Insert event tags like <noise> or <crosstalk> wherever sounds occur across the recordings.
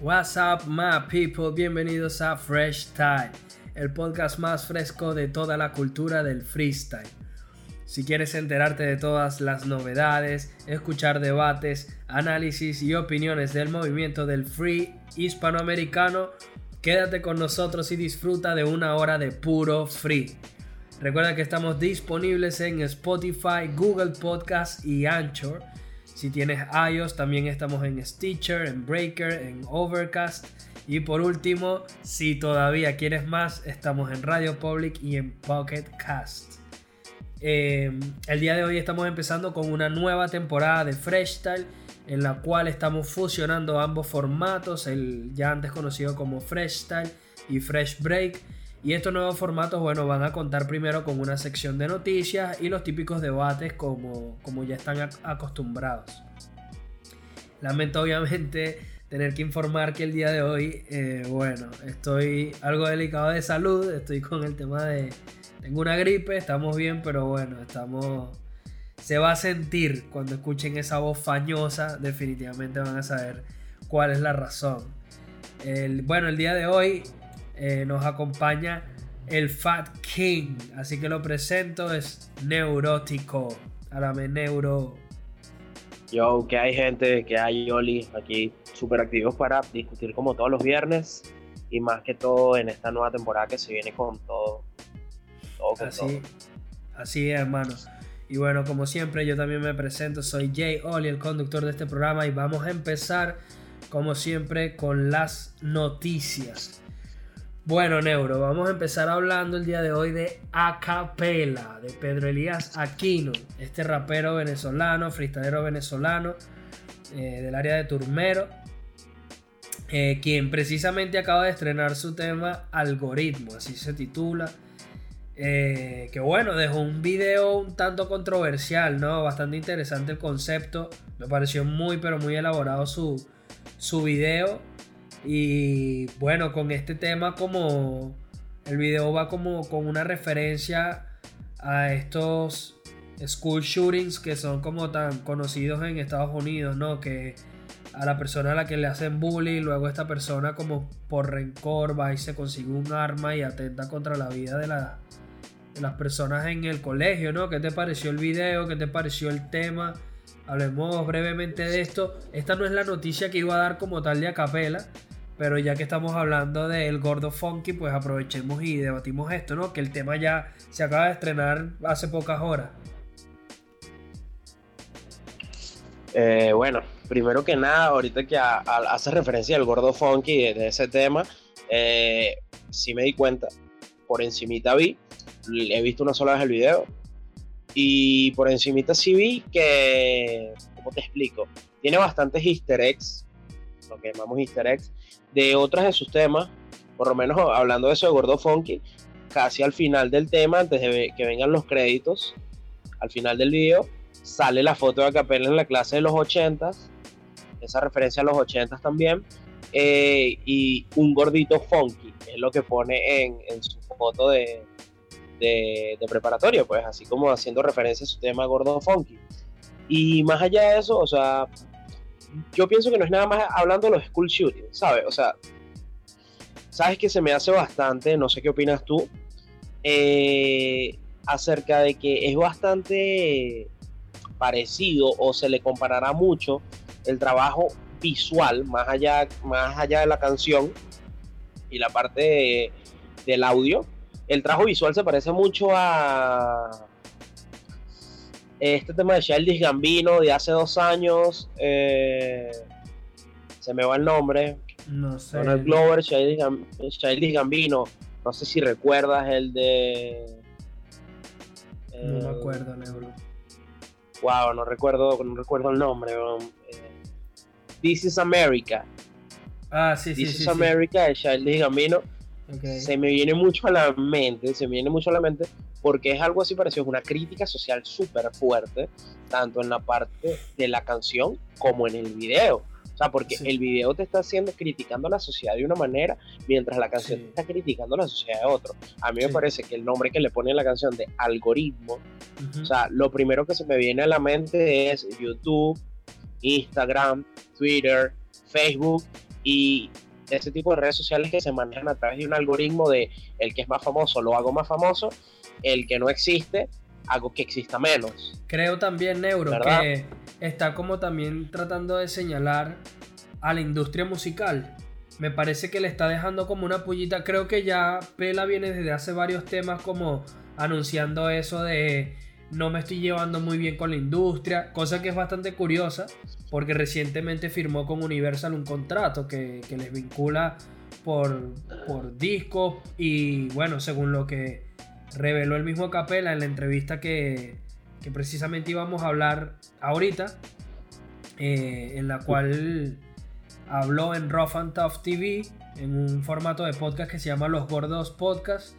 What's up, my people? Bienvenidos a Fresh Style, el podcast más fresco de toda la cultura del freestyle. Si quieres enterarte de todas las novedades, escuchar debates, análisis y opiniones del movimiento del free hispanoamericano, quédate con nosotros y disfruta de una hora de puro free. Recuerda que estamos disponibles en Spotify, Google Podcast y Anchor. Si tienes iOS, también estamos en Stitcher, en Breaker, en Overcast. Y por último, si todavía quieres más, estamos en Radio Public y en Pocket Cast. Em, el día de hoy estamos empezando con una nueva temporada de Fresh Style en la cual estamos fusionando ambos formatos, el ya antes conocido como Fresh Style y Fresh Break. Y estos nuevos formatos, bueno, van a contar primero con una sección de noticias y los típicos debates como, como ya están acostumbrados. Lamento obviamente tener que informar que el día de hoy, eh, bueno, estoy algo delicado de salud, estoy con el tema de... Tengo una gripe, estamos bien, pero bueno, estamos... Se va a sentir cuando escuchen esa voz fañosa, definitivamente van a saber cuál es la razón. El, bueno, el día de hoy eh, nos acompaña el Fat King. Así que lo presento, es neurótico. Háblame, neuro. Yo, que hay gente, que hay Yoli aquí súper activos para discutir como todos los viernes y más que todo en esta nueva temporada que se viene con todo. así, así es, hermano. Y bueno, como siempre, yo también me presento, soy Jay Oli, el conductor de este programa, y vamos a empezar, como siempre, con las noticias. Bueno, Neuro, vamos a empezar hablando el día de hoy de Acapela, de Pedro Elías Aquino, este rapero venezolano, freestylero venezolano eh, del área de Turmero, eh, quien precisamente acaba de estrenar su tema Algoritmo, así se titula. Eh, que bueno, dejó un video un tanto controversial, ¿no? Bastante interesante el concepto. Me pareció muy, pero muy elaborado su, su video. Y bueno, con este tema como el video va como con una referencia a estos school shootings que son como tan conocidos en Estados Unidos, ¿no? Que a la persona a la que le hacen bullying, luego esta persona como por rencor va y se consigue un arma y atenta contra la vida de, de las personas en el colegio, ¿no? ¿Qué te pareció el video? ¿Qué te pareció el tema? Hablemos brevemente de esto. Esta no es la noticia que iba a dar como tal de Acapela, pero ya que estamos hablando del gordo funky, pues aprovechemos y debatimos esto, ¿no? Que el tema ya se acaba de estrenar hace pocas horas. Eh, bueno, primero que nada, ahorita que hace referencia al gordo funky de, ese tema, eh, sí me di cuenta, por encimita vi, he visto una sola vez el video, y por encimita sí vi que, ¿cómo te explico? Tiene bastantes easter eggs, lo que llamamos easter eggs, de otras de sus temas, por lo menos hablando de eso de Gordo Funky, casi al final del tema, antes de que vengan los créditos, al final del video, sale la foto de Acapella en la clase de los 80 esa referencia a los 80 también, eh, y un gordito funky, es lo que pone en, su foto de, de, preparatorio, pues así como haciendo referencia a su tema gordo funky. Y más allá de eso, o sea, yo pienso que no es nada más hablando de los school shootings, ¿sabes? O sea, sabes que se me hace bastante, no sé qué opinas tú, eh, acerca de que es bastante parecido o se le comparará mucho el trabajo visual, más allá, más allá de la canción y la parte del audio. El trabajo visual se parece mucho a este tema de Childish Gambino de hace dos años, eh, se me va el nombre. No sé. Donald Glover, Childish, Gambino. No sé si recuerdas el de. no me eh, acuerdo, Nebro. Wow, no recuerdo, no recuerdo el nombre. Eh, This is America. Ah, sí, sí. This is America de Childish Gambino. Se me viene mucho a la mente, se me viene mucho a la mente porque es algo así parecido, es una crítica social súper fuerte, tanto en la parte de la canción como en el video. O sea, porque el video te está haciendo criticando a la sociedad de una manera, mientras la canción te está criticando a la sociedad de otro. A mí me parece que el nombre que le pone en la canción de algoritmo, o sea, lo primero que se me viene a la mente es YouTube, Instagram, Twitter, Facebook y ese tipo de redes sociales que se manejan a través de un algoritmo de el que es más famoso lo hago más famoso, el que no existe hago que exista menos. Creo también, Neuro, que está como también tratando de señalar a la industria musical. Me parece que le está dejando como una pullita. Creo que ya Pela viene desde hace varios temas como anunciando eso de no me estoy llevando muy bien con la industria, cosa que es bastante curiosa porque recientemente firmó con Universal un contrato que, les vincula por, por discos y bueno, según lo que reveló el mismo Capela en la entrevista que, precisamente íbamos a hablar ahorita, eh, en la cual habló en Rough and Tough TV, en un formato de podcast que se llama Los Gordos Podcast.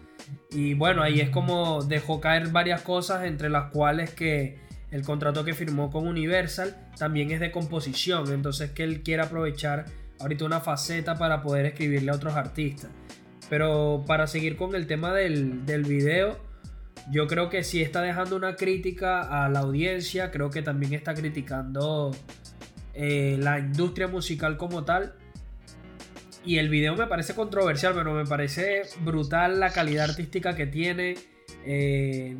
Y bueno, ahí es como dejó caer varias cosas, entre las cuales que el contrato que firmó con Universal también es de composición, entonces que él quiere aprovechar ahorita una faceta para poder escribirle a otros artistas. Pero para seguir con el tema del, del video, yo creo que sí está dejando una crítica a la audiencia, creo que también está criticando eh, la industria musical como tal. Y el video me parece controversial, pero me parece brutal la calidad artística que tiene. Eh,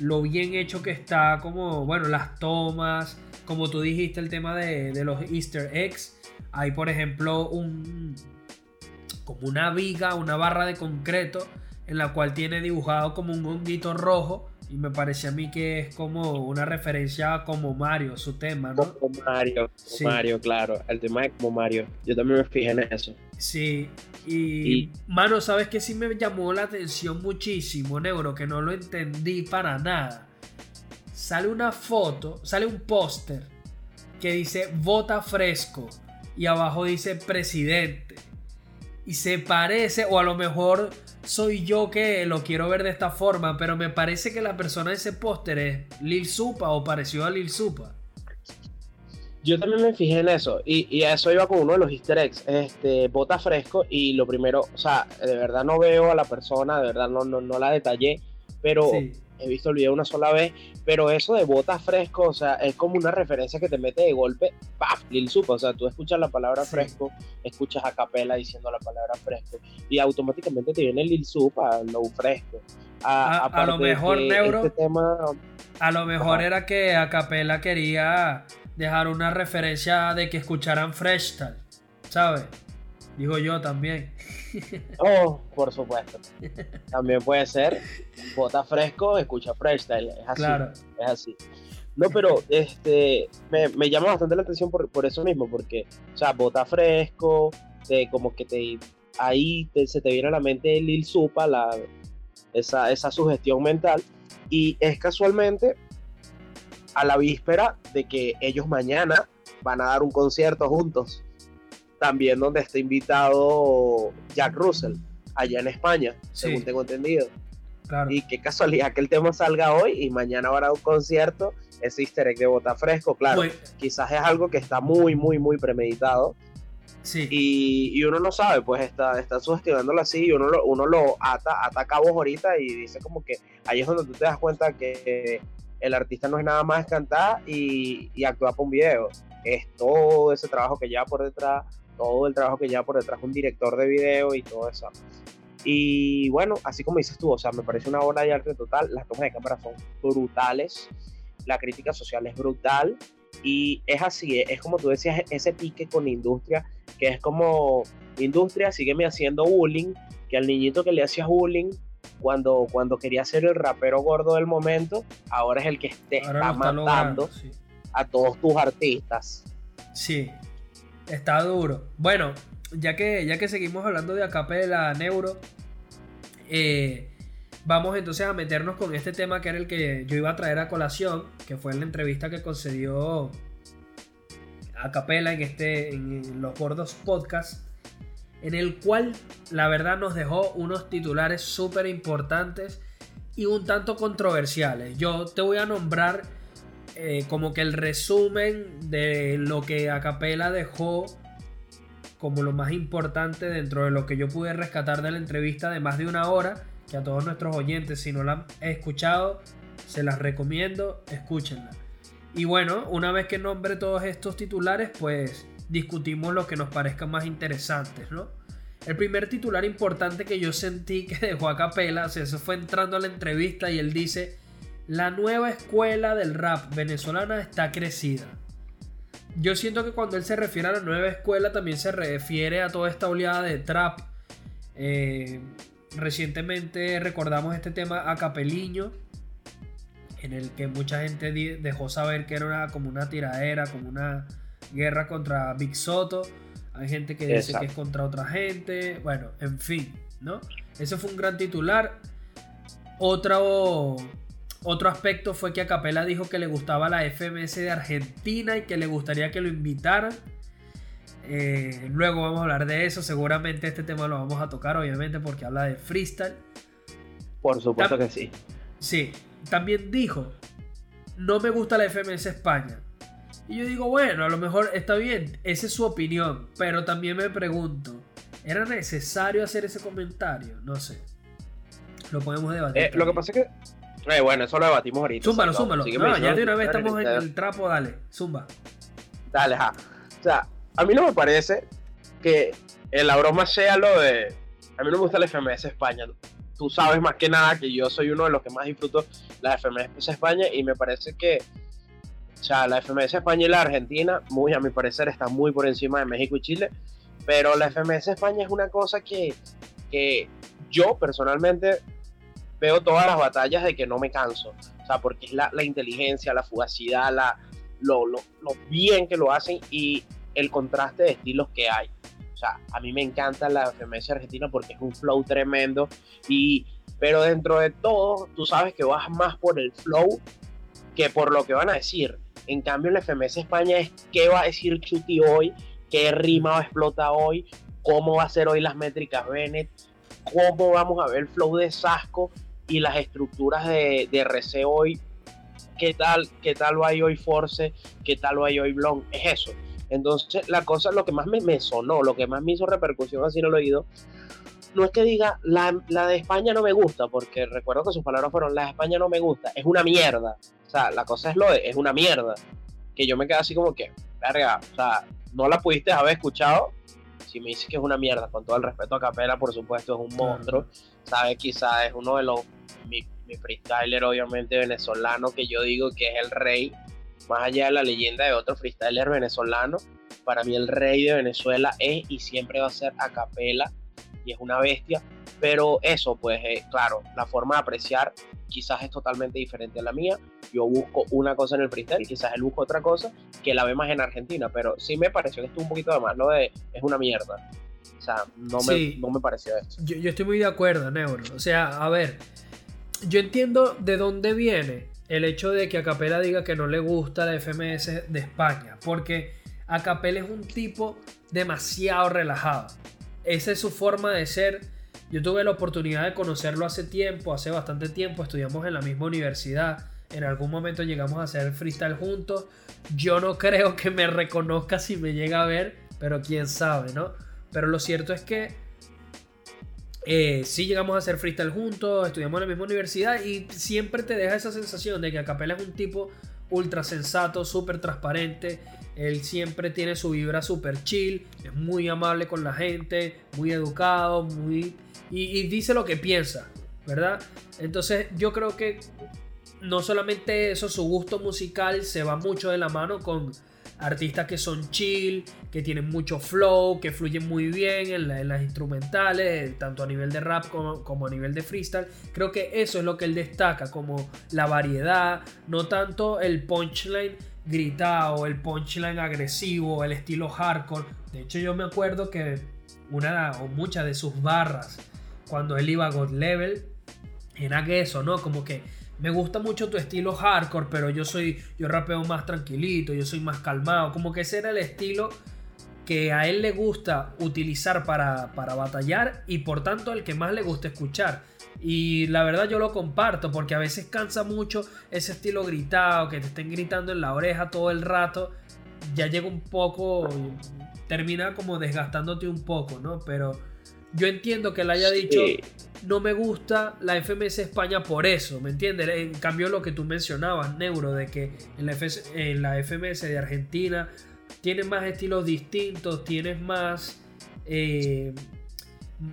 lo bien hecho que está, como, bueno, las tomas, como tú dijiste, el tema de, de los easter eggs. Hay, por ejemplo, un, como una viga, una barra de concreto en la cual tiene dibujado como un honguito rojo y me parece a mí que es como una referencia como Mario, su tema, ¿no? Como Mario, Mario, claro, el tema es como Mario. Yo también me fijé en eso. Sí, y, mano, ¿sabes que sí me llamó la atención muchísimo, Neuro? Que no lo entendí para nada. Sale una foto, sale un póster que dice vota fresco y abajo dice presidente y se parece, o a lo mejor soy yo que lo quiero ver de esta forma, pero me parece que la persona de ese póster es Lil Supa o pareció a Lil Supa. Yo también me fijé en eso y, y eso iba con uno de los easter eggs, este, bota fresco y lo primero, o sea, de verdad no veo a la persona, de verdad no, no, no la detallé, pero he visto el video una sola vez, pero eso de botas fresco, o sea, es como una referencia que te mete de golpe, ¡paf! Lil Supa, o sea, tú escuchas la palabra fresco, escuchas a capela diciendo la palabra fresco, y automáticamente te viene Lil Supa, lo fresco. A, lo mejor, Neuro, este a lo mejor era que a capela quería dejar una referencia de que escucharan Fresh ¿sabes? Digo yo también. <laughs> Oh, por supuesto. También puede ser, bota fresco, escucha freestyle. Es así. Claro. Es así. No, pero este me, llama bastante la atención por, eso mismo, porque, o sea, bota fresco, como que te ahí se te viene a la mente Lil Supa, la, esa, esa sugestión mental, y es casualmente a la víspera de que ellos mañana van a dar un concierto juntos también donde está invitado Jack Russell, allá en España, según tengo entendido. Y qué casualidad que el tema salga hoy y mañana habrá un concierto, ese easter egg de bota fresco, claro. Quizás es algo que está muy, muy, muy premeditado. Sí. Y, uno no sabe, pues está, está sugestionándolo así y uno lo, uno lo ata, ata cabos ahorita y dice como que ahí es donde tú te das cuenta que el artista no es nada más cantar y, y actuar para un video. Es todo ese trabajo que lleva por detrás, todo el trabajo que lleva por detrás un director de video y todo eso. Y bueno, así como dices tú, o sea, me parece una obra de arte total, las tomas de cámara son brutales, la crítica social es brutal y es así, es como tú decías, ese pique con industria, que es como, industria, sígueme haciendo bullying, que al niñito que le hacía bullying cuando, cuando quería ser el rapero gordo del momento, ahora es el que te está matando a todos tus artistas. Sí, Está duro. Bueno, ya que, ya que seguimos hablando de acapela neuro, eh, vamos entonces a meternos con este tema que era el que yo iba a traer a colación, que fue la entrevista que concedió Acapela en, este, en los gordos podcast, en el cual la verdad nos dejó unos titulares súper importantes y un tanto controversiales. Yo te voy a nombrar eh, como que el resumen de lo que Acapela dejó como lo más importante dentro de lo que yo pude rescatar de la entrevista de más de una hora, que a todos nuestros oyentes, si no la han escuchado, se las recomiendo, escúchenla. Y bueno, una vez que nombre todos estos titulares, pues discutimos lo que nos parezca más interesantes, ¿no? El primer titular importante que yo sentí que <laughs> dejó a Capela, o eso fue entrando a la entrevista y él dice, la nueva escuela del rap venezolana está crecida. Yo siento que cuando él se refiere a la nueva escuela también se refiere a toda esta oleada de trap. Eh, recientemente recordamos este tema a Capeliño, en el que mucha gente dejó saber que era como una tiradera, como una guerra contra Big Soto. Hay gente que dice que es contra otra gente. Bueno, en fin, ¿no? Ese fue un gran titular. Otro, otro aspecto fue que Acapela dijo que le gustaba la FMS de Argentina y que le gustaría que lo invitaran. Eh, luego vamos a hablar de eso. Seguramente este tema lo vamos a tocar, obviamente, porque habla de freestyle. Por supuesto que sí. Sí. También dijo: No me gusta la FMS España. Y yo digo, bueno, a lo mejor está bien, esa es su opinión, pero también me pregunto, ¿era necesario hacer ese comentario? No sé. Lo podemos debatir. Eh, lo que pasa es que, eh, bueno, eso lo debatimos ahorita. Zúmbalo, zúmbalo. No, ya de una vez estamos en el trapo, dale, zumba. Dale, ja. O sea, a mí no me parece que la broma sea lo de... A mí no me gusta la FMS España. Tú sabes más que nada que yo soy uno de los que más disfruto la FMS España y me parece que o sea, la FMS España y la Argentina, muy a mi parecer, están muy por encima de México y Chile. Pero la FMS España es una cosa que, que yo personalmente veo todas las batallas de que no me canso. O sea, porque es la, la inteligencia, la fugacidad, la, lo, lo, lo, bien que lo hacen y el contraste de estilos que hay. O sea, a mí me encanta la FMS Argentina porque es un flow tremendo. Y, pero dentro de todo, tú sabes que vas más por el flow que por lo que van a decir. En cambio, en la FMS España es qué va a decir Chuti hoy, qué rima va a explotar hoy, cómo va a ser hoy las métricas Bennett, cómo vamos a ver el flow de Sasco y las estructuras de, de RC hoy, qué tal, qué tal va hoy Force, qué tal va hoy Blon, es eso. Entonces, la cosa, lo que más me, me sonó, lo que más me hizo repercusión así en el oído, no es que diga la, la, de España no me gusta, porque recuerdo que sus palabras fueron la de España no me gusta, es una mierda. O sea, la cosa es lo de, es una mierda. Que yo me quedé así como que, verga, o sea, no la pudiste haber escuchado. Si me dices que es una mierda, con todo el respeto a Capela, por supuesto, es un monstruo. ¿Sabes? Quizás es uno de los. Mi, mi freestyler, obviamente, venezolano, que yo digo que es el rey. Más allá de la leyenda de otro freestyler venezolano, para mí el rey de Venezuela es y siempre va a ser a Capela y es una bestia. Pero eso, pues, eh, claro, la forma de apreciar quizás es totalmente diferente a la mía. Yo busco una cosa en el freestyle, quizás él busca otra cosa que la ve más en Argentina, pero sí me pareció que estuvo un poquito de más, lo de es una mierda. O sea, no me, no me pareció eso. Yo, yo estoy muy de acuerdo, Neuro. O sea, a ver, yo entiendo de dónde viene el hecho de que Acapela diga que no le gusta la FMS de España, porque Acapela es un tipo demasiado relajado. Esa es su forma de ser yo tuve la oportunidad de conocerlo hace tiempo, hace bastante tiempo, estudiamos en la misma universidad, en algún momento llegamos a hacer freestyle juntos. Yo no creo que me reconozca si me llega a ver, pero quién sabe, ¿no? Pero lo cierto es que eh, sí llegamos a hacer freestyle juntos, estudiamos en la misma universidad y siempre te deja esa sensación de que Acapela es un tipo ultra sensato, súper transparente. Él siempre tiene su vibra súper chill, es muy amable con la gente, muy educado, muy y, dice lo que piensa, ¿verdad? Entonces yo creo que no solamente eso, su gusto musical se va mucho de la mano con artistas que son chill, que tienen mucho flow, que fluyen muy bien en, las instrumentales, tanto a nivel de rap como, como, a nivel de freestyle. Creo que eso es lo que él destaca, como la variedad, no tanto el punchline gritado, el punchline agresivo, el estilo hardcore. De hecho yo me acuerdo que una o muchas de sus barras cuando él iba a God Level, era que eso, ¿no? Como que me gusta mucho tu estilo hardcore, pero yo soy, yo rapeo más tranquilito, yo soy más calmado. Como que ese era el estilo que a él le gusta utilizar para, para batallar y por tanto el que más le gusta escuchar. Y la verdad yo lo comparto porque a veces cansa mucho ese estilo gritado, que te estén gritando en la oreja todo el rato. Ya llega un poco, termina como desgastándote un poco, ¿no? Pero yo entiendo que él haya dicho, no me gusta la FMS España por eso, ¿me entiendes? En cambio lo que tú mencionabas, Neuro, de que en la, FMS de Argentina tienes más estilos distintos, tienes más eh,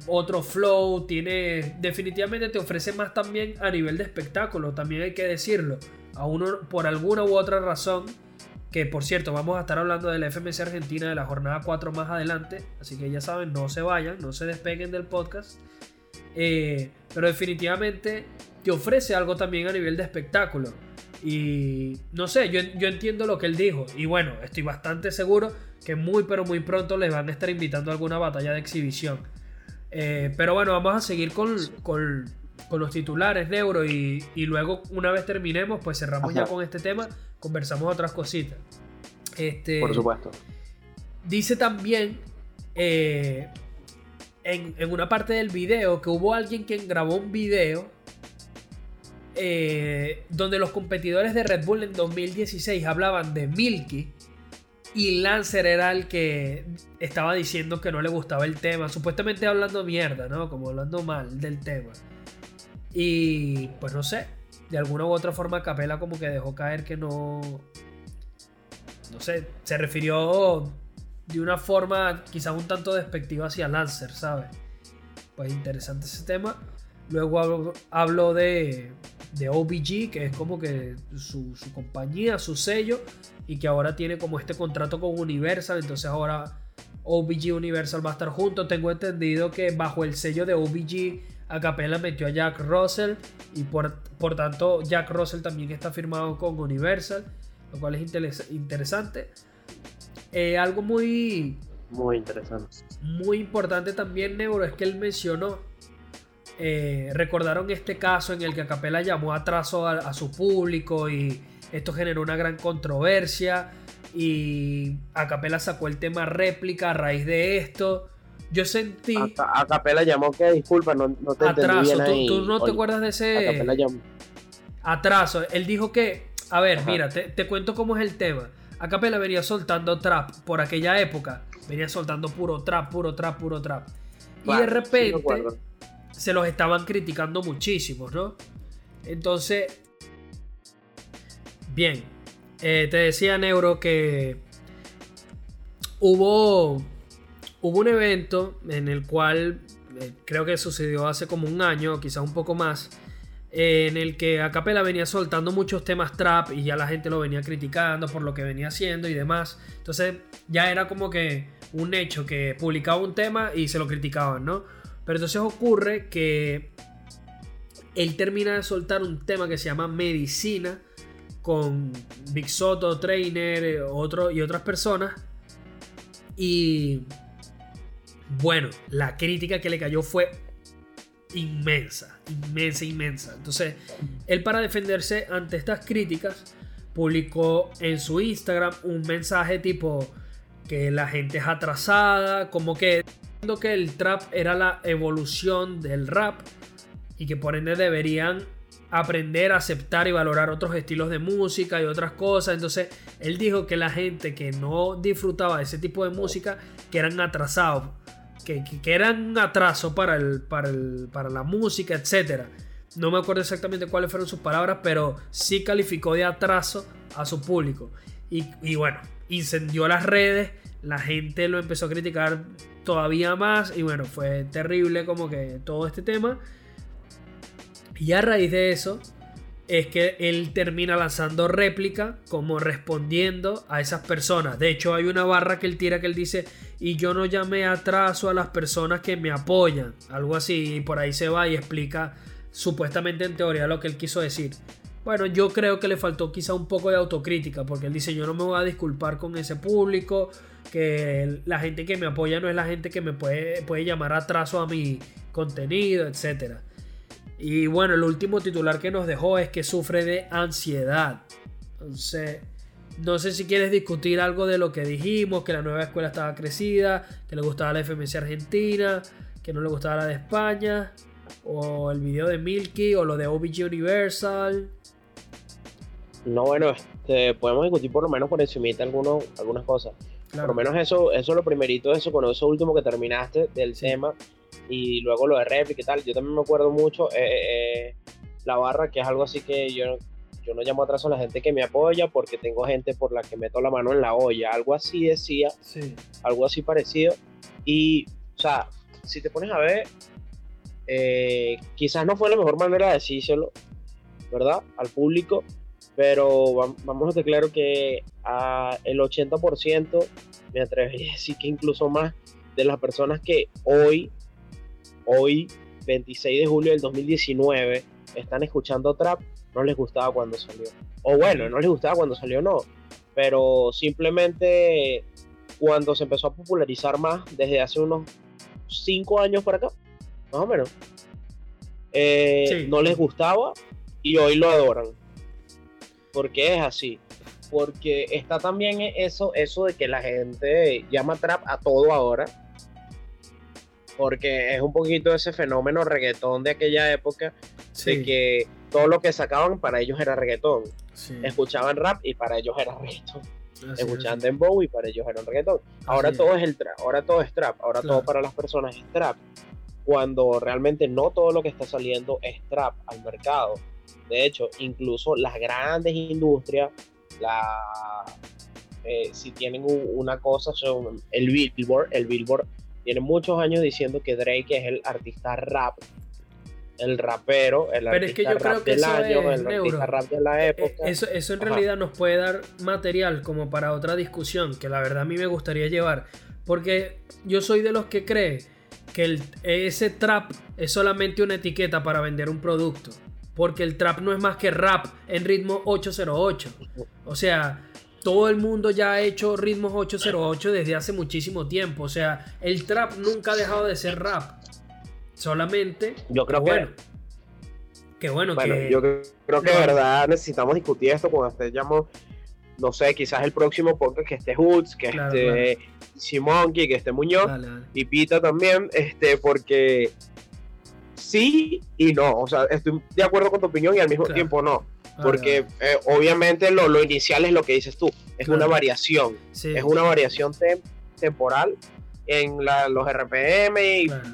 otro flow, tiene definitivamente te ofrece más también a nivel de espectáculo, también hay que decirlo. A uno por alguna u otra razón, que por cierto vamos a estar hablando de la FMC Argentina de la jornada 4 más adelante, así que ya saben, no se vayan, no se despeguen del podcast. Eh, pero definitivamente te ofrece algo también a nivel de espectáculo. Y no sé, yo, yo entiendo lo que él dijo. Y bueno, estoy bastante seguro que muy pero muy pronto les van a estar invitando a alguna batalla de exhibición. Eh, pero bueno, vamos a seguir con, con, los titulares de Euro y, luego una vez terminemos, pues cerramos ya con este tema, conversamos otras cositas. Este, Por supuesto. Dice también eh, en, en, una parte del video que hubo alguien quien grabó un video eh, donde los competidores de Red Bull en 2016 hablaban de Milky y Lancer era el que estaba diciendo que no le gustaba el tema, supuestamente hablando mierda, ¿no? Como hablando mal del tema. Y pues no sé, de alguna u otra forma Capela como que dejó caer que no... No sé, se refirió de una forma quizás un tanto despectiva hacia Lancer, ¿sabes? Pues interesante ese tema. Luego hablo, de, de, OBG, que es como que su, su, compañía, su sello, y que ahora tiene como este contrato con Universal, entonces ahora OBG Universal va a estar junto. Tengo entendido que bajo el sello de OBG, Acapella metió a Jack Russell, y por, por tanto Jack Russell también está firmado con Universal, lo cual es interesante. Eh, algo muy... Muy interesante. Muy importante también, Neuro, es que él mencionó eh, recordaron este caso en el que Acapella llamó atraso a, su público y esto generó una gran controversia y Acapella sacó el tema réplica a raíz de esto. Yo sentí... Acapella llamó que disculpa, no, te atraso. ¿Tú, no te acuerdas de ese... Atraso. Él dijo que... A ver, mira, te, cuento cómo es el tema. Acapella venía soltando trap por aquella época. Venía soltando puro trap, puro trap, puro trap. y de repente se los estaban criticando muchísimo, ¿no? Entonces, bien, eh, te decía Neuro que hubo, hubo un evento en el cual eh, creo que sucedió hace como un año, quizás un poco más, en el que Acapella venía soltando muchos temas trap y ya la gente lo venía criticando por lo que venía haciendo y demás. Entonces ya era como que un hecho que publicaba un tema y se lo criticaban, ¿no? Pero entonces ocurre que él termina de soltar un tema que se llama Medicina con Big Soto, Trainer otro, y otras personas. Y bueno, la crítica que le cayó fue inmensa, inmensa, inmensa. Entonces, él para defenderse ante estas críticas, publicó en su Instagram un mensaje tipo que la gente es atrasada, como que que el trap era la evolución del rap y que por ende deberían aprender a aceptar y valorar otros estilos de música y otras cosas. Entonces él dijo que la gente que no disfrutaba de ese tipo de música, que eran atrasados, que, que, eran un atraso para, el, para, el, para la música, etc. No me acuerdo exactamente cuáles fueron sus palabras, pero sí calificó de atraso a su público. Y, y bueno, incendió las redes, la gente lo empezó a criticar todavía más y bueno, fue terrible como que todo este tema. Y a raíz de eso es que él termina lanzando réplica como respondiendo a esas personas. De hecho hay una barra que él tira que él dice y yo no llamé atraso a las personas que me apoyan. Algo así y por ahí se va y explica supuestamente en teoría lo que él quiso decir. Bueno, yo creo que le faltó quizá un poco de autocrítica, porque él dice, yo no me voy a disculpar con ese público, que la gente que me apoya no es la gente que me puede, puede llamar atraso a mi contenido, etc. Y bueno, el último titular que nos dejó es que sufre de ansiedad. Entonces, no sé si quieres discutir algo de lo que dijimos, que la nueva escuela estaba crecida, que le gustaba la FMC Argentina, que no le gustaba la de España, o el video de Milky, o lo de OBG Universal. No, bueno, este, podemos discutir por lo menos por encima algunos, algunas cosas. Por lo menos eso, eso es lo primerito, eso con eso último que terminaste del tema y luego lo de réplica y tal. Yo también me acuerdo mucho eh, eh, la barra, que es algo así que yo, yo no llamo atraso a la gente que me apoya porque tengo gente por la que meto la mano en la olla, algo así decía, Sí. algo así parecido. Y, o sea, si te pones a ver, eh, quizás no fue la mejor manera de decírselo, ¿verdad? Al público, pero vam- vamos a estar claro que a el 80%, me atrevería a decir que incluso más, de las personas que hoy, hoy, 26 de julio del 2019, están escuchando trap, no les gustaba cuando salió. O bueno, no les gustaba cuando salió, no. Pero simplemente cuando se empezó a popularizar más, desde hace unos 5 años para acá, más o menos, eh, Sí. no les gustaba y hoy lo adoran. Porque es así. Porque está también eso, eso de que la gente llama trap a todo ahora. Porque es un poquito ese fenómeno reggaetón de aquella época, Sí. de que todo lo que sacaban para ellos era reggaetón. sí. Escuchaban rap y para ellos era reggaetón. Así Escuchaban es. dembow y para ellos era un reggaetón. Ahora Así es. todo es el trap, ahora todo es trap, ahora Claro. todo para las personas es trap. Cuando realmente no todo lo que está saliendo es trap al mercado. De hecho, incluso las grandes industrias, la, eh, si tienen un- una cosa, son el Billboard, el Billboard tiene muchos años diciendo que Drake es el artista rap, el rapero, el Pero es artista que yo creo rap que del año, es, el Neuro. artista rap de la Eh, época. Eso, eso en Ajá. realidad nos puede dar material como para otra discusión que la verdad a mí me gustaría llevar. Porque yo soy de los que cree que el- ese trap es solamente una etiqueta para vender un producto. Porque el trap no es más que rap en ritmo 808. O sea, todo el mundo ya ha hecho ritmos 808 desde hace muchísimo tiempo. O sea, el trap nunca ha dejado de ser rap. Solamente Yo creo que bueno. Que bueno, Bueno, que. yo creo que de verdad necesitamos discutir esto cuando estemos, no sé, quizás el próximo podcast que esté Hoods, que Claro, esté Monkey, que esté Muñoz Dale, dale. y Pita también, este, porque sí y no, o sea, estoy de acuerdo con tu opinión y al mismo Claro. tiempo no, porque eh, obviamente lo, lo inicial es lo que dices tú, es Claro. una variación, Sí, es una variación tem- temporal en la- los RPM y claro,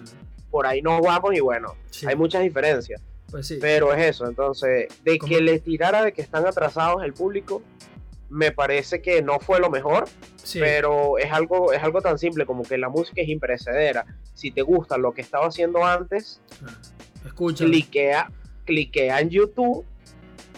por ahí nos vamos y bueno, sí, hay muchas diferencias. Pues sí. Pero es eso, entonces, de ¿Cómo? que le tirara de que están atrasados el público, me parece que no fue lo mejor, sí, pero es algo, es algo tan simple como que la música es imperecedera. Si te gusta lo que estaba haciendo antes, claro. Escucha. cliquea, cliquea en YouTube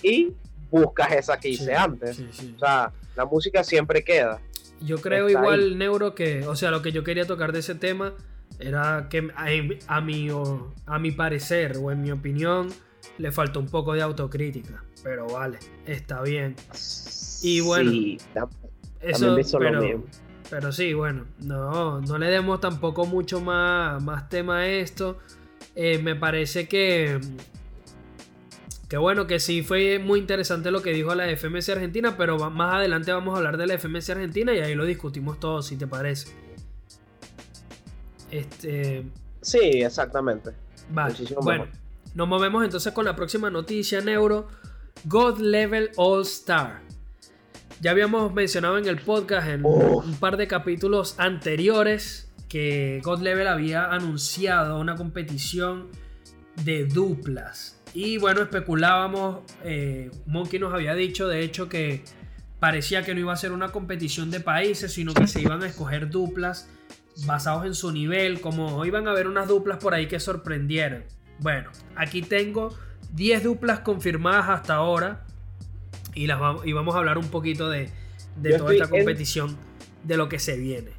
y buscas esa que hice Sí, antes. sí. O sea, la música siempre queda. Yo creo está igual, Neuro, que, o sea, lo que yo quería tocar de ese tema era que a, a mi, o- a mi parecer o en mi opinión le faltó un poco de autocrítica. Pero vale, está bien. Y bueno, Sí, Eso, También hizo lo pero, mismo. pero sí, bueno, no, no le demos tampoco mucho más, más tema a esto. Eh, me parece que, que bueno, que sí fue muy interesante lo que dijo la FMC Argentina, pero más adelante vamos a hablar de la FMC Argentina y ahí lo discutimos todo, si te parece. Este, sí, exactamente. Vale. Muchísimo Bueno, mejor. nos movemos entonces con la próxima noticia, Neuro. God Level All Star. Ya habíamos mencionado en el podcast en Uf. un par de capítulos anteriores que God Level había anunciado una competición de duplas. Y bueno, especulábamos, eh, Monkey nos había dicho de hecho que parecía que no iba a ser una competición de países, sino que se iban a escoger duplas basados en su nivel, como iban a haber unas duplas por ahí que sorprendieran. Bueno, aquí tengo 10 duplas confirmadas hasta ahora y, las vamos, y vamos a hablar un poquito de, de toda esta en- competición, de lo que se viene.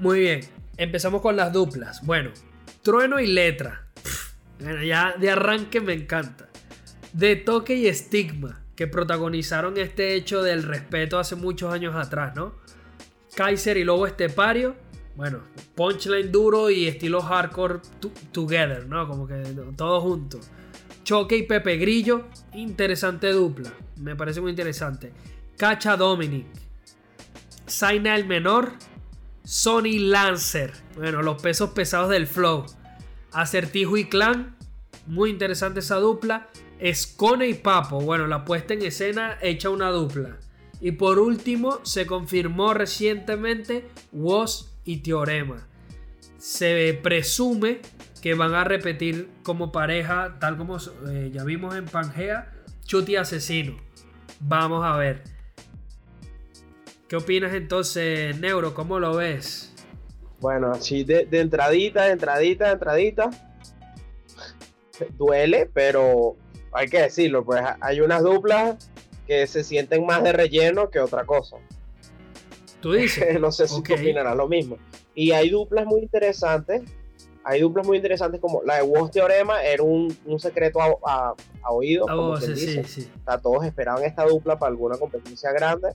Muy bien, empezamos con las duplas. Bueno, Trueno y Letra. Pff, bueno, ya de arranque me encanta. De Toque y Estigma, que protagonizaron este hecho del respeto hace muchos años atrás, ¿no? Kaiser y Lobo Estepario. Bueno, punchline duro y estilo hardcore to- together, ¿no? Como que todos juntos. Choque y Pepe Grillo, interesante dupla. Me parece muy interesante. Cacha Dominic. Zaina el Menor. Sony Lancer. Bueno, los pesos pesados del flow. Acertijo y Clan. Muy interesante esa dupla. Escone y Papo. Bueno, la puesta en escena hecha una dupla. Y por último, se confirmó recientemente Woz y Teorema. Se presume que van a repetir como pareja, tal como eh, ya vimos en Pangea, Chuti Asesino. Vamos a ver. ¿Qué opinas entonces, Neuro? ¿Cómo lo ves? Bueno, así de, entradita, de entradita, de entradita. Duele, pero hay que decirlo, pues hay unas duplas que se sienten más de relleno que otra cosa. Tú dices. <laughs> no sé si tú opinarás lo mismo. Y hay duplas muy interesantes. Hay duplas muy interesantes como la de Woz Teorema, era un, secreto a, oído. como se dice. Sí, todos esperaban esta dupla para alguna competencia grande.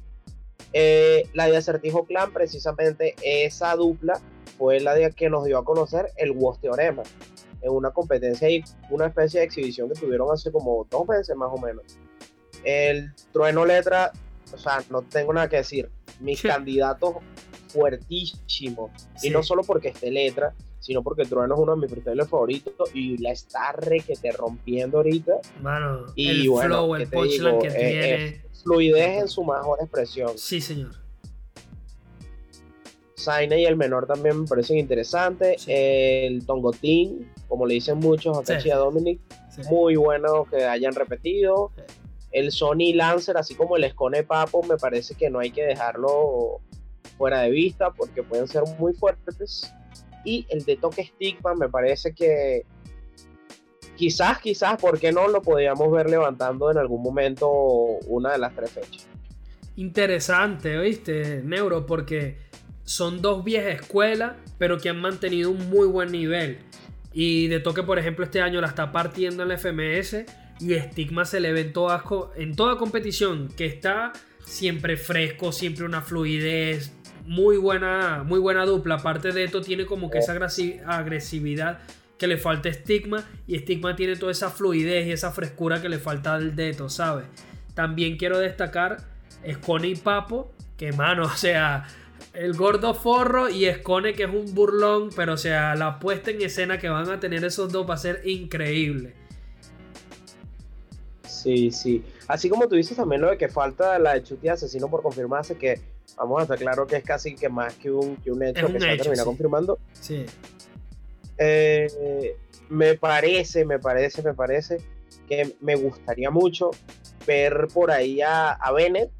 Eh, la de Acertijo Clan, precisamente esa dupla fue la de que nos dio a conocer el Woz Teorema en una competencia y una especie de exhibición que tuvieron hace como dos meses más o menos. El Trueno Letra, o sea, no tengo nada que decir. Mis candidatos fuertísimos. Y no solo porque esté Letra, sino porque Trueno es uno de mis freestyles favoritos y la está re que te rompiendo ahorita. Mano, y el flow, el punchline que tiene. fluidez en su mejor expresión. Sí, señor. Saina y el menor también me parecen interesantes. El Tongotín, como le dicen muchos a sí. Dominic, muy bueno que hayan repetido. El Sony Lancer, así como el Escone Papo, me parece que no hay que dejarlo fuera de vista porque pueden ser muy fuertes. Y el de Toque Stigma me parece que quizás, quizás, ¿por qué no lo podríamos ver levantando en algún momento una de las tres fechas? Interesante, ¿oíste, Neuro? Porque son dos viejas escuelas, pero que han mantenido un muy buen nivel. Y de toque, por ejemplo, este año la está partiendo en la FMS y Stigma se le ve en toda, en toda competición que está siempre fresco, siempre una fluidez, muy buena, muy buena dupla. Aparte de esto, tiene como que esa agresividad que le falta Stigma y Stigma tiene toda esa fluidez y esa frescura que le falta al Deto, ¿sabes? También quiero destacar Scone y Papo, que mano, <laughs> o sea, el gordo forro y Escone que es un burlón, pero o sea, la puesta en escena que van a tener esos dos va a ser increíble. Sí, sí. Así como tú dices también lo de que falta la de Chuti Asesino por confirmarse, que vamos a estar claro que es casi que más que un, que un hecho que se termina confirmando. Sí. Eh, me parece, me parece, me parece que me gustaría mucho ver por ahí a, a Bennett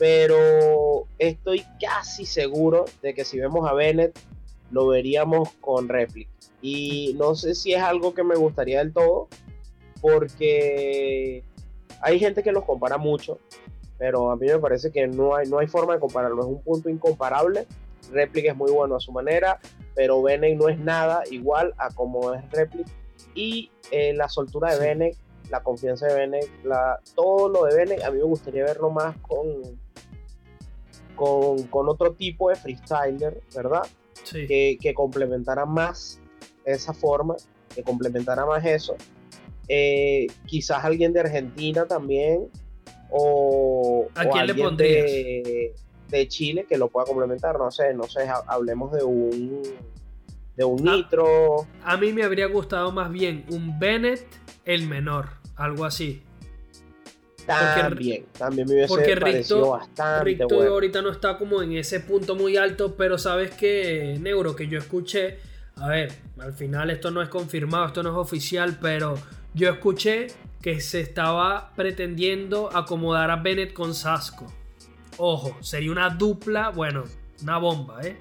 pero estoy casi seguro de que si vemos a Bennett, lo veríamos con réplica. Y no sé si es algo que me gustaría del todo, porque hay gente que los compara mucho, pero a mí me parece que no hay, no hay forma de compararlo, es un punto incomparable. Réplica es muy bueno a su manera, pero Bennett no es nada igual a como es réplica. Y eh, la soltura de Bennett, la confianza de Bennett, la, todo lo de Bennett, a mí me gustaría verlo más con, con, otro tipo de freestyler, ¿verdad? Sí. Que, que, complementara más esa forma, que complementara más eso. Eh, quizás alguien de Argentina también, o, ¿A quién le pondrías? De, de, Chile que lo pueda complementar, no sé, no sé, hablemos de un de un ah, Nitro. A mí me habría gustado más bien un Bennett el menor, algo así. También, también me hubiese porque parecido bastante Ricto ahorita no está como en ese punto muy alto, pero sabes que, Neuro, que yo escuché, a ver, al final esto no es confirmado, esto no es oficial, pero yo escuché que se estaba pretendiendo acomodar a Bennett con Sasco. Ojo, sería una dupla, bueno, una bomba, ¿eh?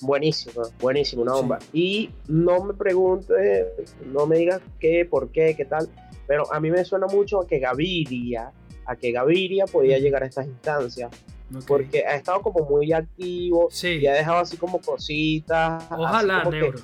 Buenísima, buenísima, una bomba. Y no me preguntes, no me digas qué, por qué, qué tal, pero a mí me suena mucho que Gaviria a que Gaviria podía llegar a estas instancias. Porque ha estado como muy activo y ha dejado así como cositas. Ojalá, Neuro.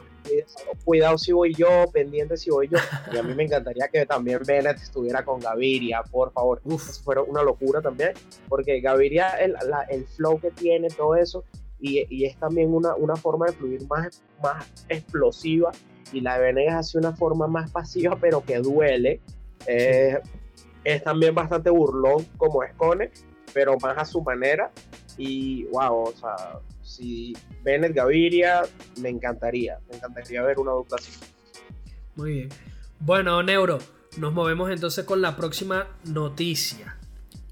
Cuidado si voy yo, pendiente si voy yo. Y a mí me encantaría que también Bennett estuviera con Gaviria, por favor. Uf. Eso fuera una locura también. Porque Gaviria, el, el flow que tiene, todo eso, y, y, es también una, una forma de fluir más, más explosiva. Y la de Bennett es así una forma más pasiva, pero que duele. Eh, es también bastante burlón como es Cone, pero más a su manera. Y wow, o sea, si Bennett Gaviria, me encantaría, me encantaría ver una dupla así. Muy bien. Bueno, Neuro, nos movemos entonces con la próxima noticia.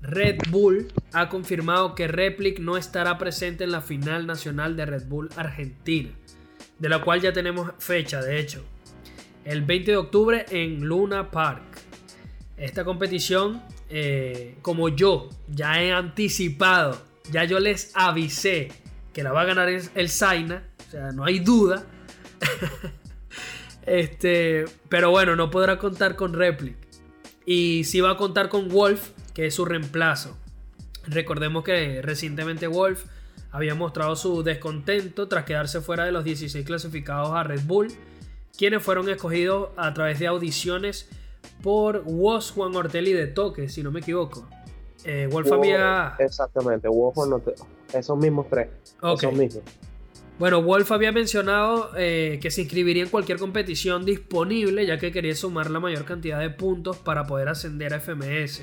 Red Bull ha confirmado que Replic no estará presente en la final nacional de Red Bull Argentina, de la cual ya tenemos fecha, de hecho, el 20 de octubre en Luna Park. esta competición, eh, como yo ya he anticipado, ya yo les avisé que la va a ganar el Zaina, o sea, no hay duda. <laughs> este, pero bueno, no podrá contar con Replic. Y sí va a contar con Wolf, que es su reemplazo. Recordemos que recientemente Wolf había mostrado su descontento tras quedarse fuera de los 16 clasificados a Red Bull, quienes fueron escogidos a través de audiciones por Woz Juan Ortelli de Toque, si no me equivoco. Eh, Wolf había. Exactamente, Woz Juan Esos mismos tres. Esos mismos. Bueno, Wolf había mencionado eh, que se inscribiría en cualquier competición disponible, ya que quería sumar la mayor cantidad de puntos para poder ascender a FMS.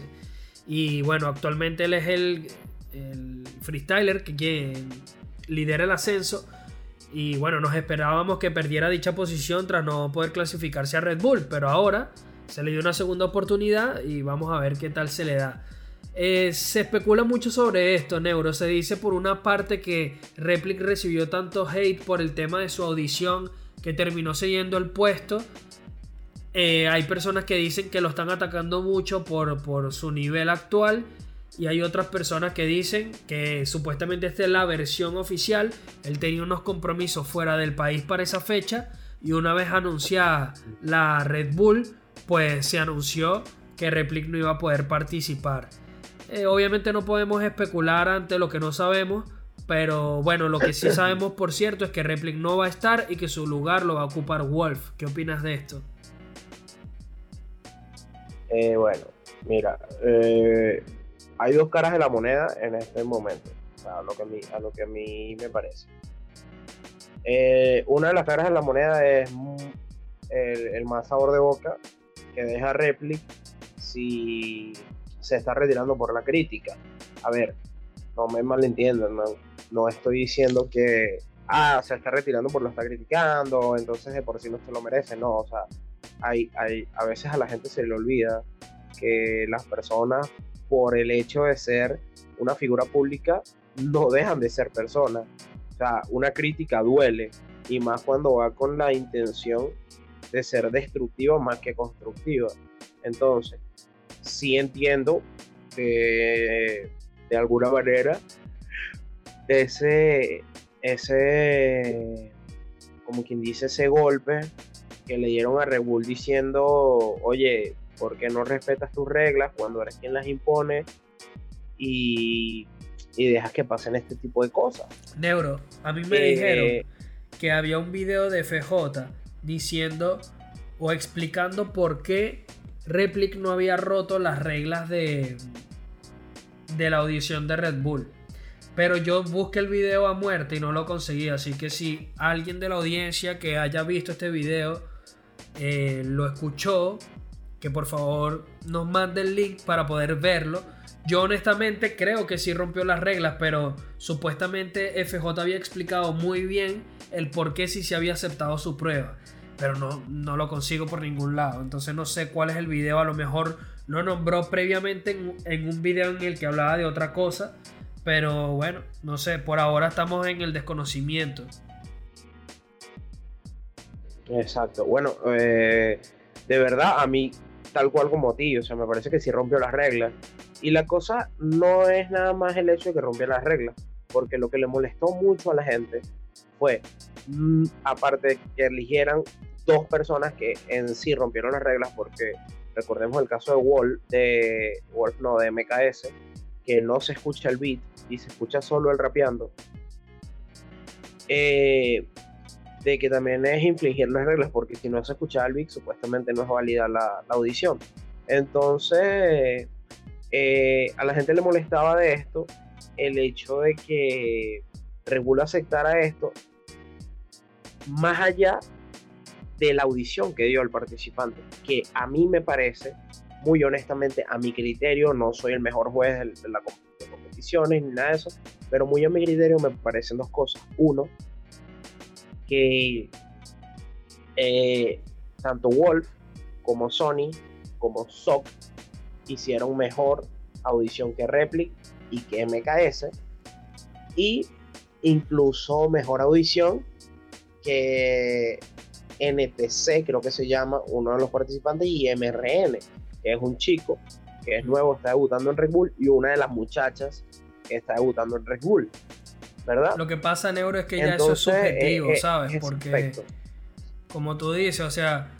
Y bueno, actualmente él es el, el freestyler que, que lidera el ascenso. Y bueno, nos esperábamos que perdiera dicha posición tras no poder clasificarse a Red Bull, pero ahora se le dio una segunda oportunidad y vamos a ver qué tal se le da. Eh, se especula mucho sobre esto, Neuro. Se dice por una parte que Replic recibió tanto hate por el tema de su audición que terminó siguiendo el puesto. Eh, hay personas que dicen que lo están atacando mucho por, por su nivel actual. Y hay otras personas que dicen que supuestamente esta es la versión oficial. Él tenía unos compromisos fuera del país para esa fecha. Y una vez anunciada la Red Bull, pues se anunció que Replic no iba a poder participar. Eh, obviamente no podemos especular ante lo que no sabemos, pero bueno, lo que sí <coughs> sabemos por cierto es que Replic no va a estar y que su lugar lo va a ocupar Wolf. ¿Qué opinas de esto? Eh, bueno, mira, eh, hay dos caras de la moneda en este momento, a lo que a mí, a lo que a mí me parece. una de las caras de la moneda es el, el más sabor de boca que deja Replic si se está retirando por la crítica. A ver, no me malentiendan, no, no estoy diciendo que ah, se está retirando por lo está criticando, entonces de por sí no se lo merece, no, o sea, hay, hay, a veces a la gente se le olvida que las personas, por el hecho de ser una figura pública, no dejan de ser personas. O sea, una crítica duele, y más cuando va con la intención de ser destructiva más que constructiva. Entonces, sí entiendo que de alguna manera ese, ese, como quien dice, ese golpe que le dieron a Red diciendo, oye, ¿por qué no respetas tus reglas cuando eres quien las impone? Y, y dejas que pasen este tipo de cosas. Neuro, a mí me dijeron eh, que había un video de FJ diciendo o explicando por qué Replic no había roto las reglas de, de la audición de Red Bull. Pero yo busqué el video a muerte y no lo conseguí. Así que si alguien de la audiencia que haya visto este video eh, lo escuchó, que por favor nos mande el link para poder verlo. Yo honestamente creo que sí rompió las reglas, pero supuestamente FJ había explicado muy bien el por qué sí se había aceptado su prueba pero no, no lo consigo por ningún lado. Entonces no sé cuál es el video, a lo mejor lo nombró previamente en, un video en el que hablaba de otra cosa, pero bueno, no sé, por ahora estamos en el desconocimiento. Exacto, bueno, eh, de verdad a mí, tal cual como ti, o sea, me parece que sí rompió las reglas. Y la cosa no es nada más el hecho de que rompió las reglas, porque lo que le molestó mucho a la gente fue, mm, aparte de que eligieran dos personas que en sí rompieron las reglas, porque recordemos el caso de Wolf, de Wolf no, de MKS, que no se escucha el beat y se escucha solo el rapeando. Eh, de que también es infligir las reglas, porque si no se escucha el beat, supuestamente no es válida la, audición. Entonces, eh, a la gente le molestaba de esto el hecho de que Regula aceptara esto, más allá de la audición que dio el participante, que a mí me parece, muy honestamente, a mi criterio, no soy el mejor juez de, la de competiciones ni nada de eso, pero muy a mi criterio me parecen dos cosas. Uno, que eh, tanto Wolf como Sony como SOC hicieron mejor audición que Replic y que MKS y incluso mejor audición que NTC, creo que se llama uno de los participantes, y MRN. que es un chico que es nuevo, está debutando en Red Bull, y una de las muchachas que está debutando en Red Bull. ¿Verdad? Lo que pasa, Neuro, es que ya eso es subjetivo, eh, eh, ¿sabes? Porque, como tú dices, o sea,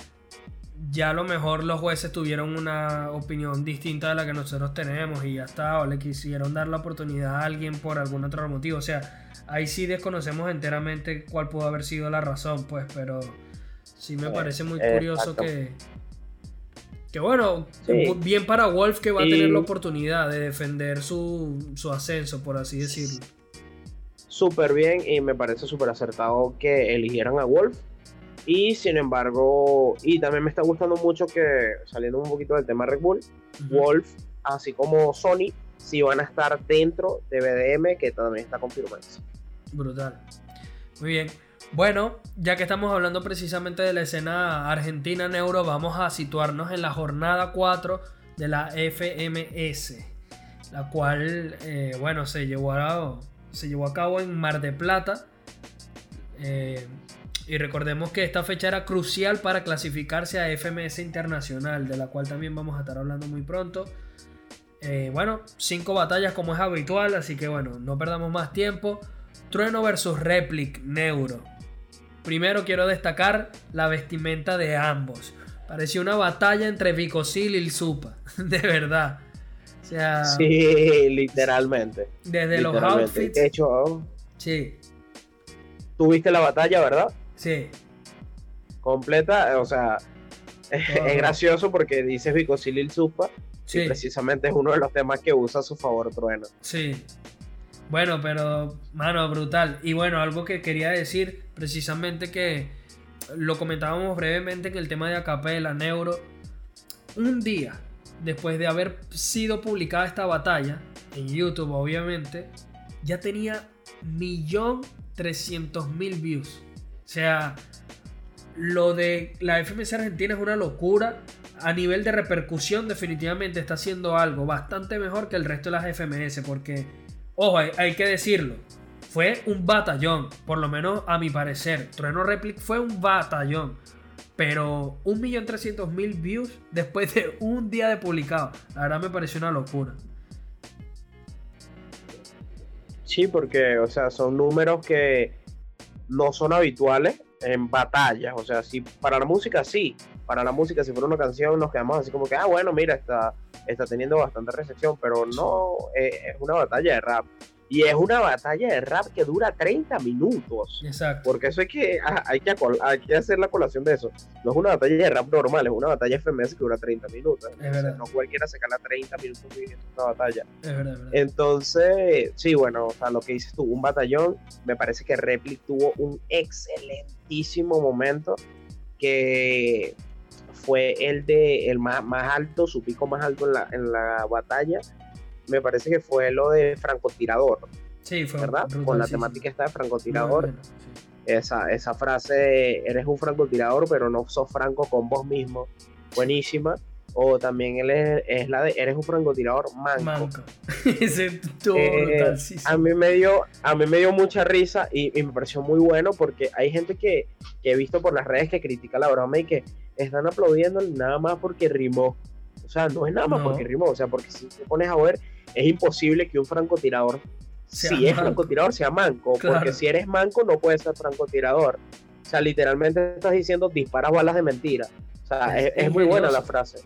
ya a lo mejor los jueces tuvieron una opinión distinta de la que nosotros tenemos y ya está, o le quisieron dar la oportunidad a alguien por algún otro motivo. O sea, ahí sí desconocemos enteramente cuál pudo haber sido la razón, pues, pero sí me parece muy curioso que, que bueno, bien para Wolf que va a tener la oportunidad de defender su, su ascenso, por así decirlo. Súper bien y me parece súper acertado que eligieran a Wolf y sin embargo, y también me está gustando mucho que, saliendo un poquito del tema Red Bull, Wolf, así como Sony, sí van a estar dentro de BDM, que también está confirmado. Brutal. Muy bien. Bueno, ya que estamos hablando precisamente de la escena argentina neuro, vamos a situarnos en la jornada 4 de la FMS, la cual, eh, bueno, se llevó, a, se llevó a cabo en Mar de Plata. Eh, y recordemos que esta fecha era crucial para clasificarse a FMS Internacional, de la cual también vamos a estar hablando muy pronto. Eh, bueno, cinco batallas como es habitual, así que bueno, no perdamos más tiempo. Trueno versus Replic Neuro. Primero quiero destacar la vestimenta de ambos. Parecía una batalla entre Vicosil y el Supa, <laughs> de verdad. O sea, sí, literalmente. Desde los outfits. De hecho, sí. Tuviste la batalla, ¿verdad? Sí. Completa, o sea, es, gracioso porque dices Vicosilil Supa sí. y precisamente es uno de los temas que usa a su favor Trueno. Sí. Bueno, pero, mano, brutal. Y bueno, algo que quería decir, precisamente que lo comentábamos brevemente que el tema de Acapela, Neuro, un día después de haber sido publicada esta batalla, en YouTube obviamente, ya tenía millón trescientos mil views. O sea, lo de la FMS Argentina es una locura. A nivel de repercusión, definitivamente está haciendo algo bastante mejor que el resto de las FMS. Porque, ojo, hay, que decirlo. Fue un batallón, por lo menos a mi parecer. Trueno Replic fue un batallón. Pero 1.300.000 views <laughs> después de un día de publicado. La verdad me pareció una locura. Sí, porque, o sea, son números que no son habituales en batallas. O sea, si para la música sí, para la música si fuera una canción nos quedamos así como que, ah, bueno, mira, está, está teniendo bastante recepción, pero no eh, es una batalla de rap. Y es una batalla de rap que dura 30 minutos. Exacto. Porque eso hay que, ah, hay que, hay que hacer la colación de eso. No es una batalla de rap normal, es una batalla FMS que dura 30 minutos. no cualquiera se cala 30 minutos viviendo una batalla. Es verdad, Entonces, sí, bueno, o sea, lo que dices tú, un batallón, me parece que Replic tuvo un excelentísimo momento que fue el de el más, más alto, su pico más alto en la, en la batalla me parece que fue lo de francotirador. Sí, fue ¿verdad? Con la temática esta de francotirador. esa, esa frase, eres un francotirador, pero no sos franco con vos mismo. Buenísima. O también él es, la de eres un francotirador manco. manco. <laughs> Eh, a mí me dio, a mí me dio mucha risa y, me pareció muy bueno porque hay gente que, que, he visto por las redes que critica la broma y que están aplaudiendo nada más porque rimó. O sea, no es nada más porque rimó, o sea, porque si te pones a ver, es imposible que un francotirador, si es francotirador, sea manco, porque si eres manco no puedes ser francotirador. O sea, literalmente estás diciendo disparas balas de mentira. O sea, es, muy buena la frase.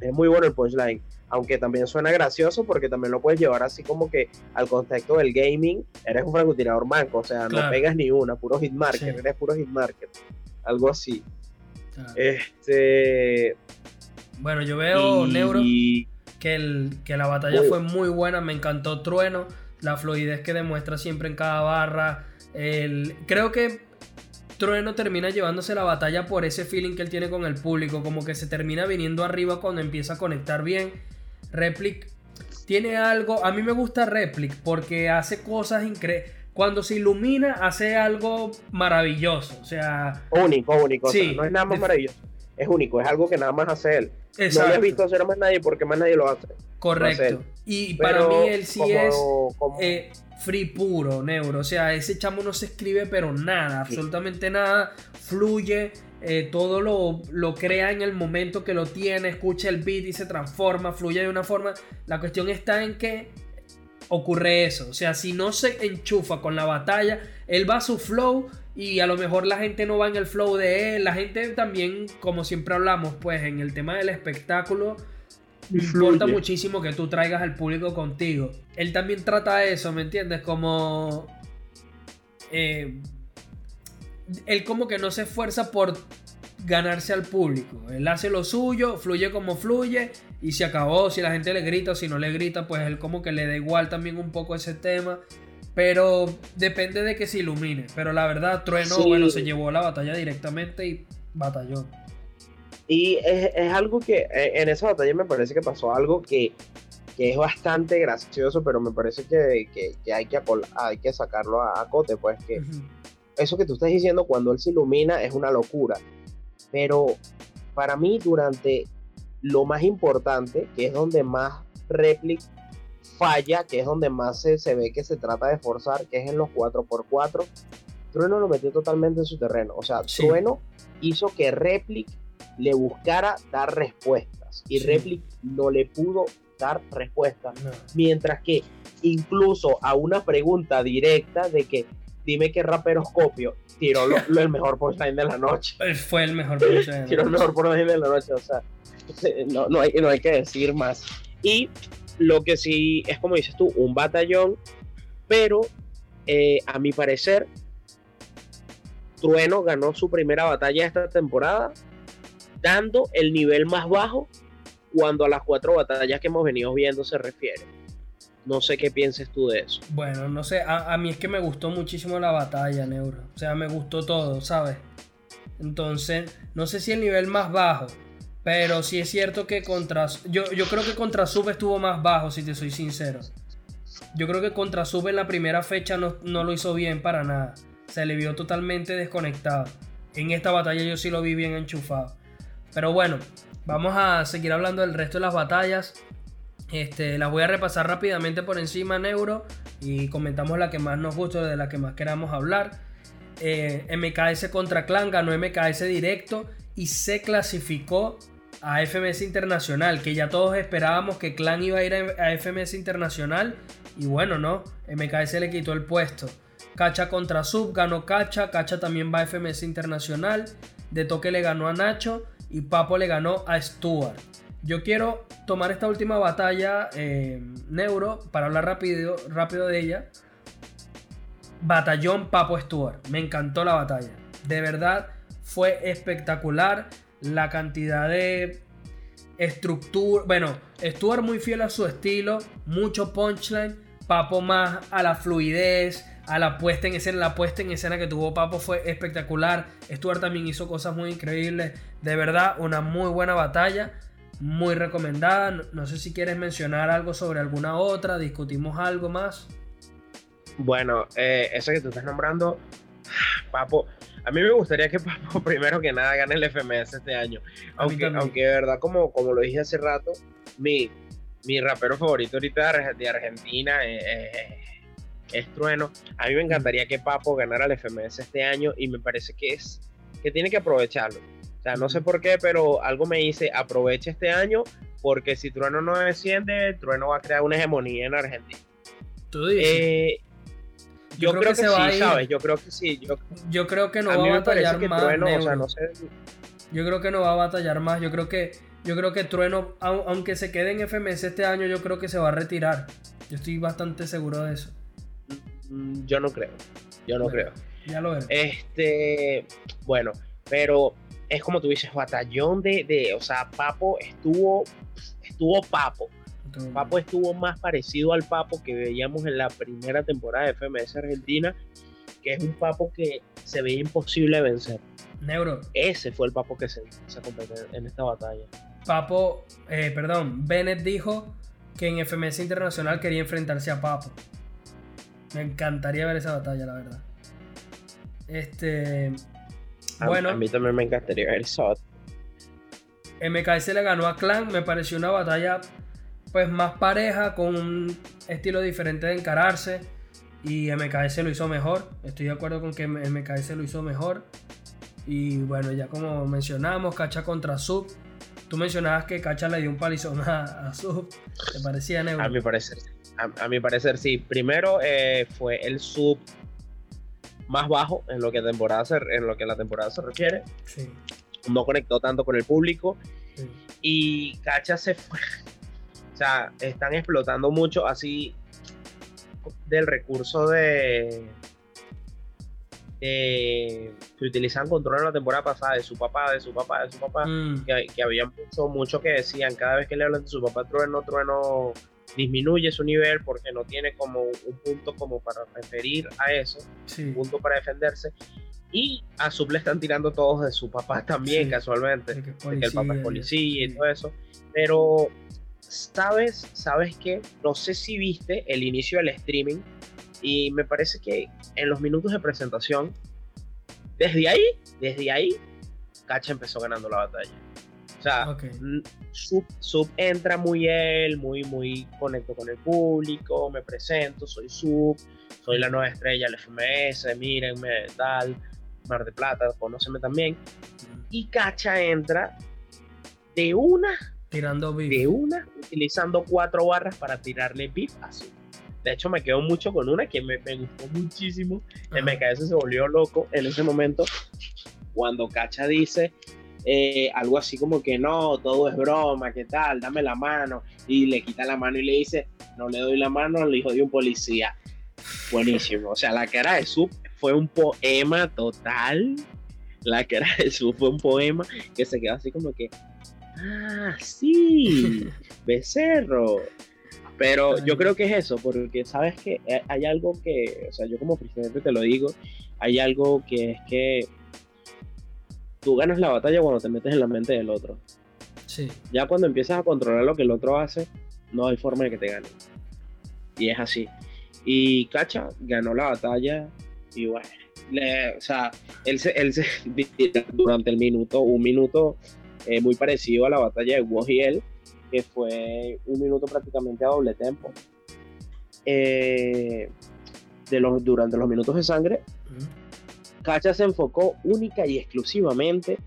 Es muy bueno el punchline. Aunque también suena gracioso porque también lo puedes llevar así como que al contexto del gaming, eres un francotirador manco, o sea, no pegas ni una, puro hitmarker, eres puro hitmarker. Algo así. Este. Bueno, yo veo, Neuro, que, el, que la batalla fue muy buena, me encantó Trueno, la fluidez que demuestra siempre en cada barra. El, creo que Trueno termina llevándose la batalla por ese feeling que él tiene con el público, como que se termina viniendo arriba cuando empieza a conectar bien. Replic tiene algo, a mí me gusta Replic porque hace cosas increíbles. Cuando se ilumina hace algo maravilloso, o sea... Único, único, no es nada más maravilloso es único, es algo que nada más hace él. No lo he visto hacer a más nadie porque más nadie lo hace. Correcto. Y para mí él sí es eh, free puro, neuro. O sea, ese chamo no se escribe pero nada, absolutamente nada. Fluye. eh, todo lo, lo, crea en el momento que lo tiene, escucha el beat y se transforma, fluye de una forma. La cuestión está en que ocurre eso. O sea, si no se enchufa con la batalla, él va a su flow y a lo mejor la gente no va en el flow de él. La gente también, como siempre hablamos, pues en el tema del espectáculo, importa muchísimo que tú traigas al público contigo. Él también trata eso, ¿me entiendes? Como... Eh, él como que no se esfuerza por ganarse al público. Él hace lo suyo, fluye como fluye y se acabó. Si la gente le grita si no le grita, pues él como que le da igual también un poco ese tema. Pero depende de que se ilumine. Pero la verdad, Trueno, bueno, se llevó la batalla directamente y batalló. Y es, algo que eh, en esa batalla me parece que pasó algo que, es bastante gracioso, pero me parece que, hay, que hay que sacarlo a, cote, pues que eso que tú estás diciendo cuando él se ilumina es una locura. Pero para mí durante lo más importante, que es donde más réplica falla, que es donde más se, ve que se trata de forzar, que es en los 4x4, Trueno lo metió totalmente en su terreno. O sea, Trueno hizo que Replic le buscara dar respuestas y Replic no le pudo dar respuestas. Mientras que incluso a una pregunta directa de que dime qué raperos copio, tiró lo, el mejor punchline de la noche. <laughs> Fue el mejor punchline. tiró el mejor punchline de la noche, o sea, <laughs> no, no, hay, que decir más. Y lo que sí es como dices tú, un batallón, pero eh, a mi parecer, Trueno ganó su primera batalla esta temporada, dando el nivel más bajo cuando a las cuatro batallas que hemos venido viendo se refiere. No sé qué pienses tú de eso. Bueno, no sé, a, mí es que me gustó muchísimo la batalla, Neuro. O sea, me gustó todo, ¿sabes? Entonces, no sé si el nivel más bajo, pero sí es cierto que contra... Yo, yo creo que contra Sub estuvo más bajo, si te soy sincero. Yo creo que contra Sub en la primera fecha no, no lo hizo bien para nada. Se le vio totalmente desconectado. En esta batalla yo sí lo vi bien enchufado. Pero bueno, vamos a seguir hablando del resto de las batallas. Este, las voy a repasar rápidamente por encima, Neuro, y comentamos la que más nos gusta, de la que más queramos hablar. Eh, MKS contra Clan ganó MKS directo y se clasificó a FMS Internacional, que ya todos esperábamos que Clan iba a ir a FMS Internacional y bueno, no, MKS le quitó el puesto. Cacha contra Sub ganó Cacha, Cacha también va a FMS Internacional, De Toque le ganó a Nacho y Papo le ganó a Stuart. Yo quiero tomar esta última batalla eh, Neuro para hablar rápido, rápido de ella. Batallón Papo Stuart. Me encantó la batalla. De verdad fue espectacular la cantidad de estructura. Bueno, Stuart muy fiel a su estilo, mucho punchline. Papo más a la fluidez, a la puesta en escena. La puesta en escena que tuvo Papo fue espectacular. Stuart también hizo cosas muy increíbles. De verdad, una muy buena batalla muy recomendada. No, sé si quieres mencionar algo sobre alguna otra, discutimos algo más. Bueno, eh, esa que tú estás nombrando, <sighs> Papo, a mí me gustaría que <laughs> Papo primero que nada gane el FMS este año. Aunque, aunque de verdad, como, como lo dije hace rato, mi, mi rapero favorito ahorita de Argentina es Trueno. A mí me encantaría que Papo ganara el FMS este año y me parece que es que tiene que aprovecharlo o sea, no sé por qué, pero algo me dice, aprovecha este año, porque si Trueno no desciende, Trueno va a crear una hegemonía en Argentina. ¿Tú dices? Eh, yo, creo, que, sí, ¿sabes? Yo creo que sí. Yo, creo que no va a batallar más. o sea, no sé. Yo creo que no va a batallar más. Yo creo que, yo creo que Trueno, aunque se quede en FMS este año, yo creo que se va a retirar. Yo estoy bastante seguro de eso. Mm, yo no creo. Yo no creo. Ya lo veo. Este, bueno, pero es como tú dices, batallón de, de, o sea, Papo estuvo, estuvo Papo. Papo estuvo más parecido al Papo que veíamos en la primera temporada de FMS Argentina, que es un Papo que se veía imposible vencer. Neuro. Ese fue el Papo que se, se en esta batalla. Papo, eh, perdón, Bennett dijo que en FMS Internacional quería enfrentarse a Papo. Me encantaría ver esa batalla, la verdad. Este, bueno, a mí también me encantaría ver eso. MKS le ganó a Clan, me pareció una batalla pues más pareja, con un estilo diferente de encararse. Y MKS lo hizo mejor. Estoy de acuerdo con que MKS lo hizo mejor. Y bueno, ya como mencionamos, Cacha contra Sub. Tú mencionabas que Cacha le dio un palizón a, Sub. ¿Te parecía Neuro? A mi parecer, a, mi parecer sí. Primero eh, fue el Sub más bajo en lo que temporada en lo que la temporada se refiere. Sí. No conectó tanto con el público. Y Cacha se fue. O sea, están explotando mucho así del recurso de, que utilizaban control en la temporada pasada de su papá, de su papá, de su papá, mm. que, había mucho, mucho que decían cada vez que le hablan de su papá trueno, trueno disminuye su nivel porque no tiene como un punto como para referir a eso, un punto para defenderse. Y a Sub le están tirando todos de su papá también, casualmente, que, el papá es policía y todo eso. Pero, ¿sabes? ¿Sabes qué? No sé si viste el inicio del streaming y me parece que en los minutos de presentación, desde ahí, desde ahí, Cacha empezó ganando la batalla. O sea, sub, entra muy él, muy, muy conecto con el público, me presento, soy Sub, soy la nueva estrella del FMS, mírenme, tal, Mar de Plata, conóceme también. Y Cacha entra de una, tirando De una, utilizando cuatro barras para tirarle beef a Sub. De hecho, me quedo mucho con una que me, gustó muchísimo. En mi cabeza se volvió loco en ese momento cuando Cacha dice eh, algo así como que no, todo es broma, ¿qué tal? Dame la mano. Y le quita la mano y le dice, no le doy la mano al hijo de un policía. Buenísimo. O sea, la cara de Sub fue un poema total. La cara de Sub fue un poema que se quedó así como que, ah, sí, <laughs> becerro. Pero yo creo que es eso, porque sabes que hay algo que, o sea, yo como presidente te lo digo, hay algo que es que tú ganas la batalla cuando te metes en la mente del otro. Sí. Ya cuando empiezas a controlar lo que el otro hace, no hay forma de que te gane. Y es así. Y Cacha ganó la batalla y bueno, o sea, él se, él se <laughs> durante el minuto, un minuto eh, muy parecido a la batalla de Woz y él, que fue un minuto prácticamente a doble tempo. Eh, de los, durante los minutos de sangre, Cacha se enfocó única y exclusivamente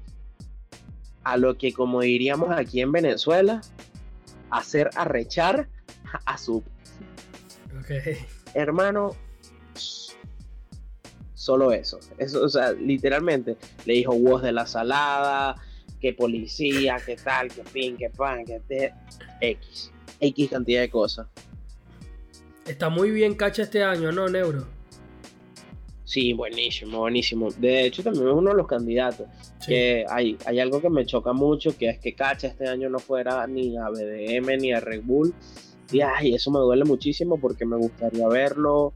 a lo que, como diríamos aquí en Venezuela, hacer arrechar a su. Hermano, solo eso. eso. O sea, literalmente le dijo voz de la salada, que policía, que tal, que pin, que pan, que te... X. X cantidad de cosas. Está muy bien Cacha este año, ¿no, Neuro? Sí, buenísimo, buenísimo. De hecho, también es uno de los candidatos. Que hay, hay algo que me choca mucho, que es que Cacha este año no fuera ni a BDM ni a Red Bull. Y ay, eso me duele muchísimo porque me gustaría verlo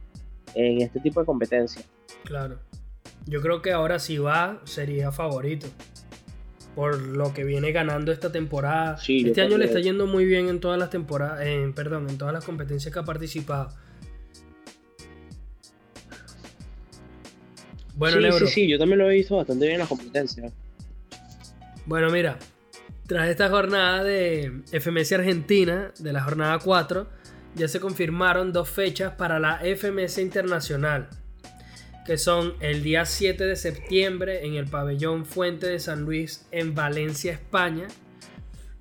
en este tipo de competencia. Claro. Yo creo que ahora si va, sería favorito por lo que viene ganando esta temporada. este año le está yendo muy bien en todas las temporadas, en, perdón, en todas las competencias que ha participado. Bueno, sí, sí, sí, yo también lo he visto bastante bien en las competencias. Bueno, mira, tras esta jornada de FMS Argentina, de la jornada 4, ya se confirmaron dos fechas para la FMS Internacional que son el día 7 de septiembre en el pabellón Fuente de San Luis en Valencia, España,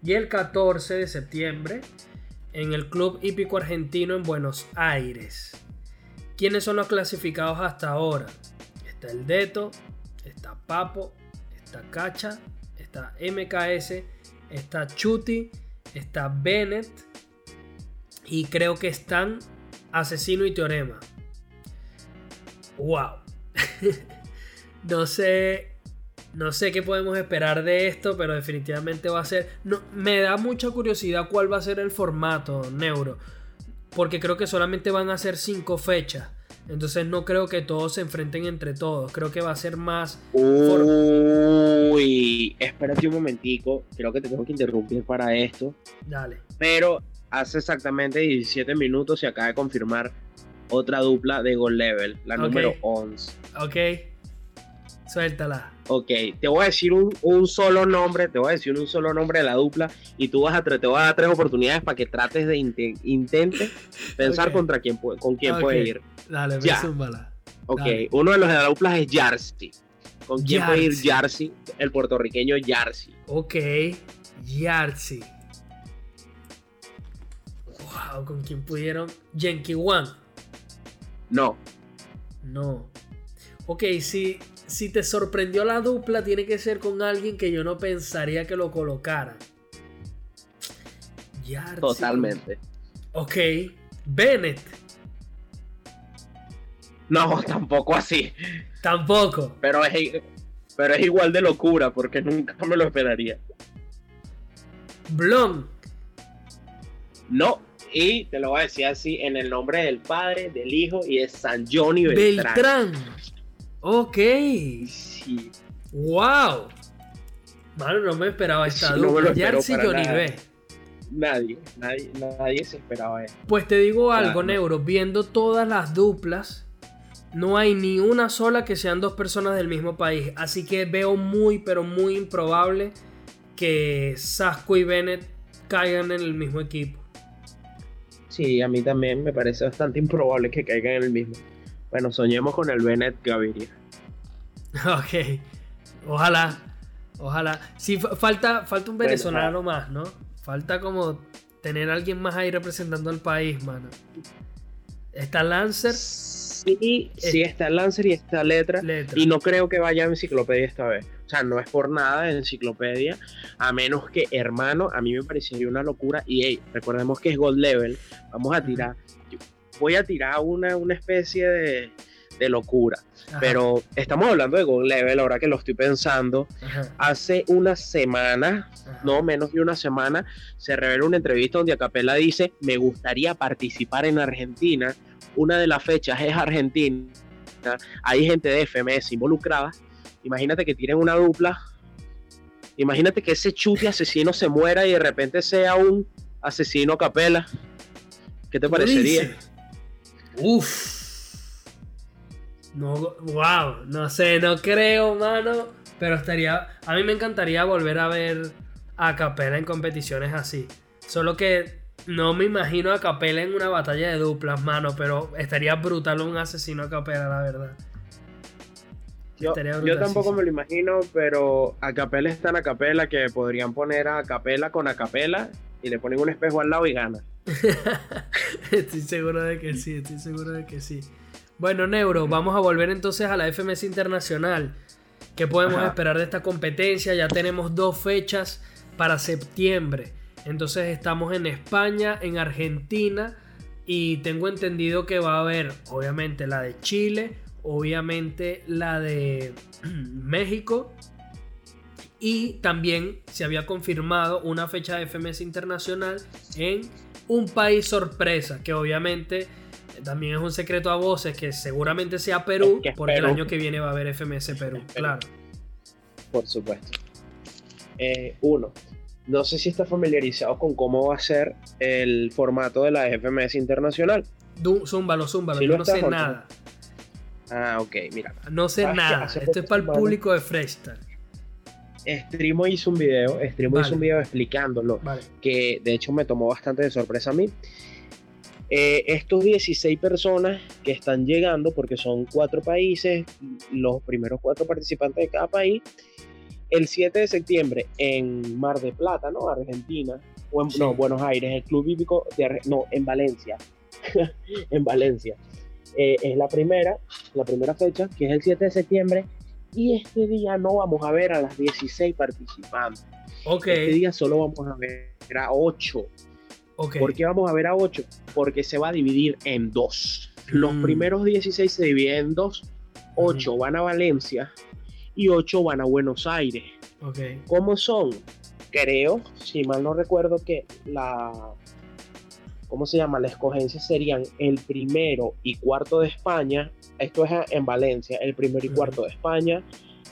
y el 14 de septiembre en el Club Hípico Argentino en Buenos Aires. ¿Quiénes son los clasificados hasta ahora? Está el Deto, está Papo, está Cacha, está MKS, está Chuti, está Bennett y creo que están Asesino y Teorema wow. <laughs> no sé. No sé qué podemos esperar de esto, pero definitivamente va a ser. No, me da mucha curiosidad cuál va a ser el formato, Neuro. Porque creo que solamente van a ser cinco fechas. Entonces no creo que todos se enfrenten entre todos. Creo que va a ser más. Uy, espérate un momentico. Creo que te tengo que interrumpir para esto. Dale. Pero hace exactamente 17 minutos se acaba de confirmar otra dupla de Gold Level, la número 11. Ok. Suéltala. Ok, te voy a decir un, solo nombre, te voy a decir un solo nombre de la dupla y tú vas a te voy a dar tres oportunidades para que trates de intente <laughs> pensar contra quién con quién puede ir. Dale, ya. Ok, uno de los de la dupla es Jarcy. ¿Con quién puede ir Yarsi, el puertorriqueño Yarsi? Ok, Yarsi. Wow, ¿con quién pudieron? Yankee One. No. No. Ok, si, si te sorprendió la dupla, tiene que ser con alguien que yo no pensaría que lo colocara. Totalmente. Ok. Bennett. No, <laughs> tampoco así. Tampoco. Pero es, pero es igual de locura porque nunca me lo esperaría. Blon. No, y te lo voy a decir así en el nombre del Padre, del Hijo y de San Johnny Beltrán. Beltrán. Ok. Sí. Wow. Mano, no me esperaba esta sí, dupla. Johnny B. Nadie, nadie, nadie se esperaba eso. Pues te digo algo, Neuro, viendo todas las duplas, no hay ni una sola que sean dos personas del mismo país. Así que veo muy, pero muy improbable que Sasco y Bennett caigan en el mismo equipo. Sí, a mí también me parece bastante improbable que caigan en el mismo. Bueno, soñemos con el Bennett Gaviria. <laughs> Ok. Ojalá. Ojalá. Sí, falta, falta un venezolano más, ¿no? Falta como tener a alguien más ahí representando al país, mano. Está Lancer. Sí, sí está Lancer y está letra, Y no creo que vaya a enciclopedia esta vez. O sea, no es por nada de enciclopedia. A menos que, hermano, a mí me parecería una locura. Y hey, recordemos que es Gold Level. Vamos a tirar. Voy a tirar una, una especie de, de locura. Pero estamos hablando de Gold Level, ahora que lo estoy pensando. Hace una semana, no menos de una semana, se reveló una entrevista donde Acapella dice: Me gustaría participar en Argentina. Una de las fechas es Argentina. Hay gente de FMS involucrada. Imagínate que tienen una dupla. Imagínate que ese chute asesino se muera y de repente sea un asesino Capela. ¿Qué te parecería? Uf. No, wow, no sé, no creo, mano. Pero estaría. A mí me encantaría volver a ver a Capela en competiciones así. Solo que no me imagino a Capela en una batalla de duplas, mano. Pero estaría brutal un asesino a Capela, la verdad. Yo, yo, tampoco me lo imagino, pero a Capela está a Capela que podrían poner a Capela con a Capela y le ponen un espejo al lado y gana. <laughs> estoy seguro de que sí, estoy seguro de que sí. Bueno, Neuro, vamos a volver entonces a la FMS Internacional. ¿Qué podemos esperar de esta competencia? Ya tenemos dos fechas para septiembre. Entonces estamos en España, en Argentina y tengo entendido que va a haber obviamente la de Chile, obviamente la de <clears throat> México y también se había confirmado una fecha de FMS Internacional en un país sorpresa que obviamente también es un secreto a voces que seguramente sea Perú, porque el año que viene va a haber FMS Perú, claro. Por supuesto. Eh, uno, no sé si está familiarizado con cómo va a ser el formato de la FMS internacional. Zúmbalo, zúmbalo, yo no sé nada. Ah, ok, mira. No sé nada. Esto es para el público de Freestyle. Streamo hizo un video, Streamo hizo un video explicándolo, que de hecho me tomó bastante de sorpresa a mí. Eh, estos 16 personas que están llegando, porque son cuatro países, los primeros cuatro participantes de cada país, el 7 de septiembre en Mar de Plata, ¿no? Argentina, o en no, Buenos Aires, el Club Hípico de no, en Valencia, <laughs> en Valencia. Eh, es la primera, la primera fecha, que es el 7 de septiembre, y este día no vamos a ver a las 16 participantes. Okay. Este día solo vamos a ver a 8 ¿Por qué vamos a ver a 8? Porque se va a dividir en dos. Los mm. primeros 16 se dividen en dos. 8 van a Valencia y 8 van a Buenos Aires. Okay. ¿Cómo son? Creo, si mal no recuerdo, que la. ¿Cómo se llama? La escogencia serían el primero y cuarto de España. Esto es en Valencia. El primero y cuarto de España.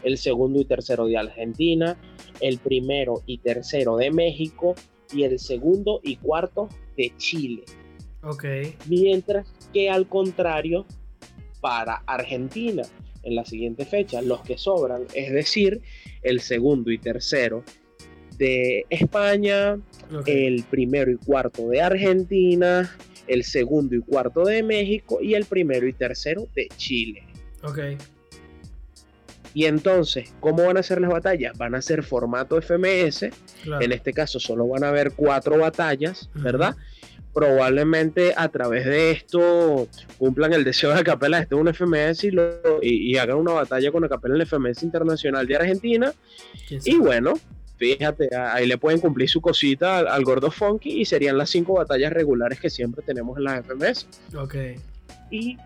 El segundo y tercero de Argentina. El primero y tercero de México y el segundo y cuarto de Chile. Ok. Mientras que al contrario, para Argentina, en la siguiente fecha, los que sobran, es decir, el segundo y tercero de España, el primero y cuarto de Argentina, el segundo y cuarto de México y el primero y tercero de Chile. Ok. Y entonces, ¿cómo van a ser las batallas? Van a ser formato FMS. En este caso solo van a haber cuatro batallas, ¿verdad? Probablemente a través de esto cumplan el deseo de Capela de este un FMS y, y, hagan una batalla con Capela en el FMS Internacional de Argentina. Y bueno, fíjate, ahí le pueden cumplir su cosita al, Gordo Funky y serían las cinco batallas regulares que siempre tenemos en las FMS. Ok. Y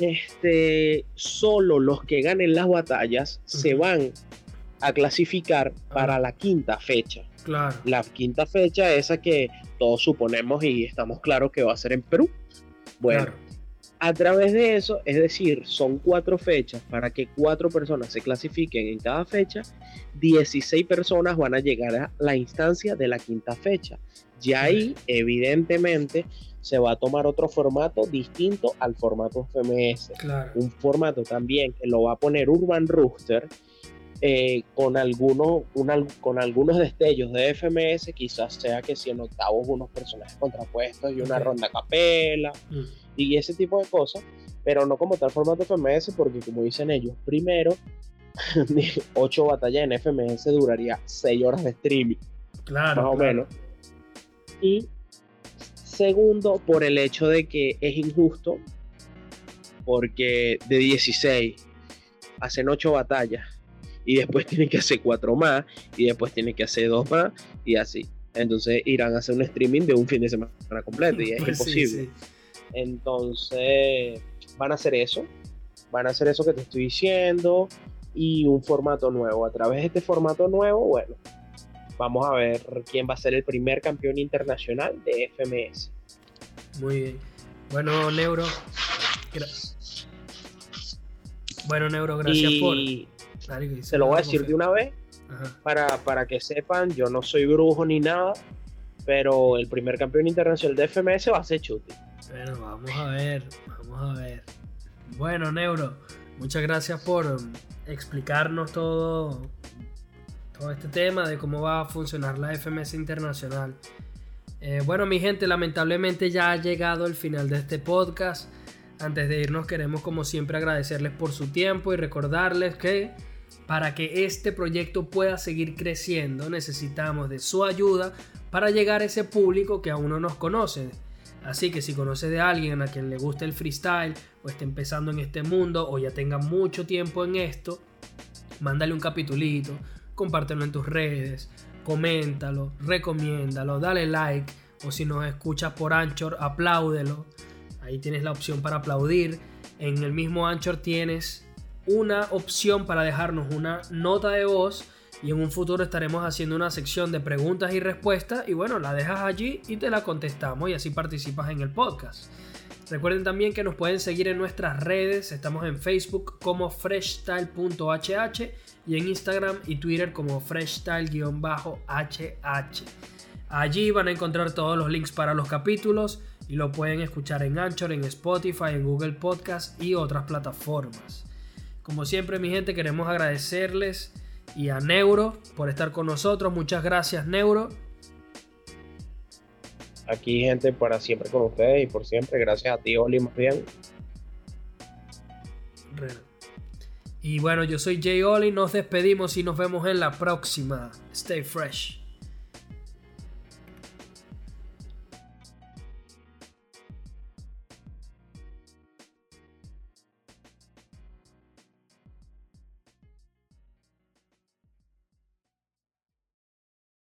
este, solo los que ganen las batallas se van a clasificar para la quinta fecha. Claro. La quinta fecha, esa que todos suponemos y estamos claros que va a ser en Perú. Bueno, a través de eso, es decir, son cuatro fechas para que cuatro personas se clasifiquen en cada fecha, 16 personas van a llegar a la instancia de la quinta fecha. Y ahí, evidentemente, se va a tomar otro formato distinto al formato FMS. Un formato también que lo va a poner Urban Rooster eh, con, algunos, con algunos destellos de FMS, quizás sea que si en octavos unos personajes contrapuestos y una ronda capela mm. y ese tipo de cosas, pero no como tal formato FMS, porque como dicen ellos, primero, <laughs> ocho batallas en FMS duraría seis horas de streaming. Claro. Más o menos. Y Segundo, por el hecho de que es injusto, porque de 16 hacen 8 batallas y después <laughs> tienen que hacer 4 más y después tienen que hacer 2 más y así. Entonces irán a hacer un streaming de un fin de semana completo y es <laughs> pues imposible. Entonces van a hacer eso, van a hacer eso que te estoy diciendo y un formato nuevo. A través de este formato nuevo, bueno, vamos a ver quién va a ser el primer campeón internacional de FMS. Muy bien. Bueno, Neuro. Bueno, Neuro, gracias por. Se lo voy a decir de una vez. Para, para que sepan, yo no soy brujo ni nada, pero el primer campeón internacional de FMS va a ser Chuti. Bueno, vamos a ver, vamos a ver. Bueno, Neuro, muchas gracias por um, explicarnos todo todo este tema de cómo va a funcionar la FMS internacional. Eh, bueno, mi gente, lamentablemente ya ha llegado el final de este podcast. Antes de irnos queremos como siempre agradecerles por su tiempo y recordarles que para que este proyecto pueda seguir creciendo necesitamos de su ayuda para llegar a ese público que aún no nos conoce. Así que si conoces de alguien a quien le guste el freestyle o esté empezando en este mundo o ya tenga mucho tiempo en esto, mándale un capitulito, compártelo en tus redes, coméntalo, recomiéndalo, dale like o si nos escuchas por Anchor, apláudelo. Ahí tienes la opción para aplaudir. En el mismo Anchor tienes una opción para dejarnos una nota de voz y en un futuro estaremos haciendo una sección de preguntas y respuestas y bueno, la dejas allí y te la contestamos y así participas en el podcast. Recuerden también que nos pueden seguir en nuestras redes, estamos en Facebook como freshstyle.hh y en Instagram y Twitter como freshstyle-hh. Allí van a encontrar todos los links para los capítulos y lo pueden escuchar en Anchor, en Spotify, en Google Podcast y otras plataformas. Como siempre mi gente queremos agradecerles y a Neuro por estar con nosotros. Muchas gracias Neuro. Aquí gente para siempre con ustedes y por siempre. Gracias a ti Oli más bien. Y bueno, yo soy Jay Oli, nos despedimos y nos vemos en la próxima. Stay fresh.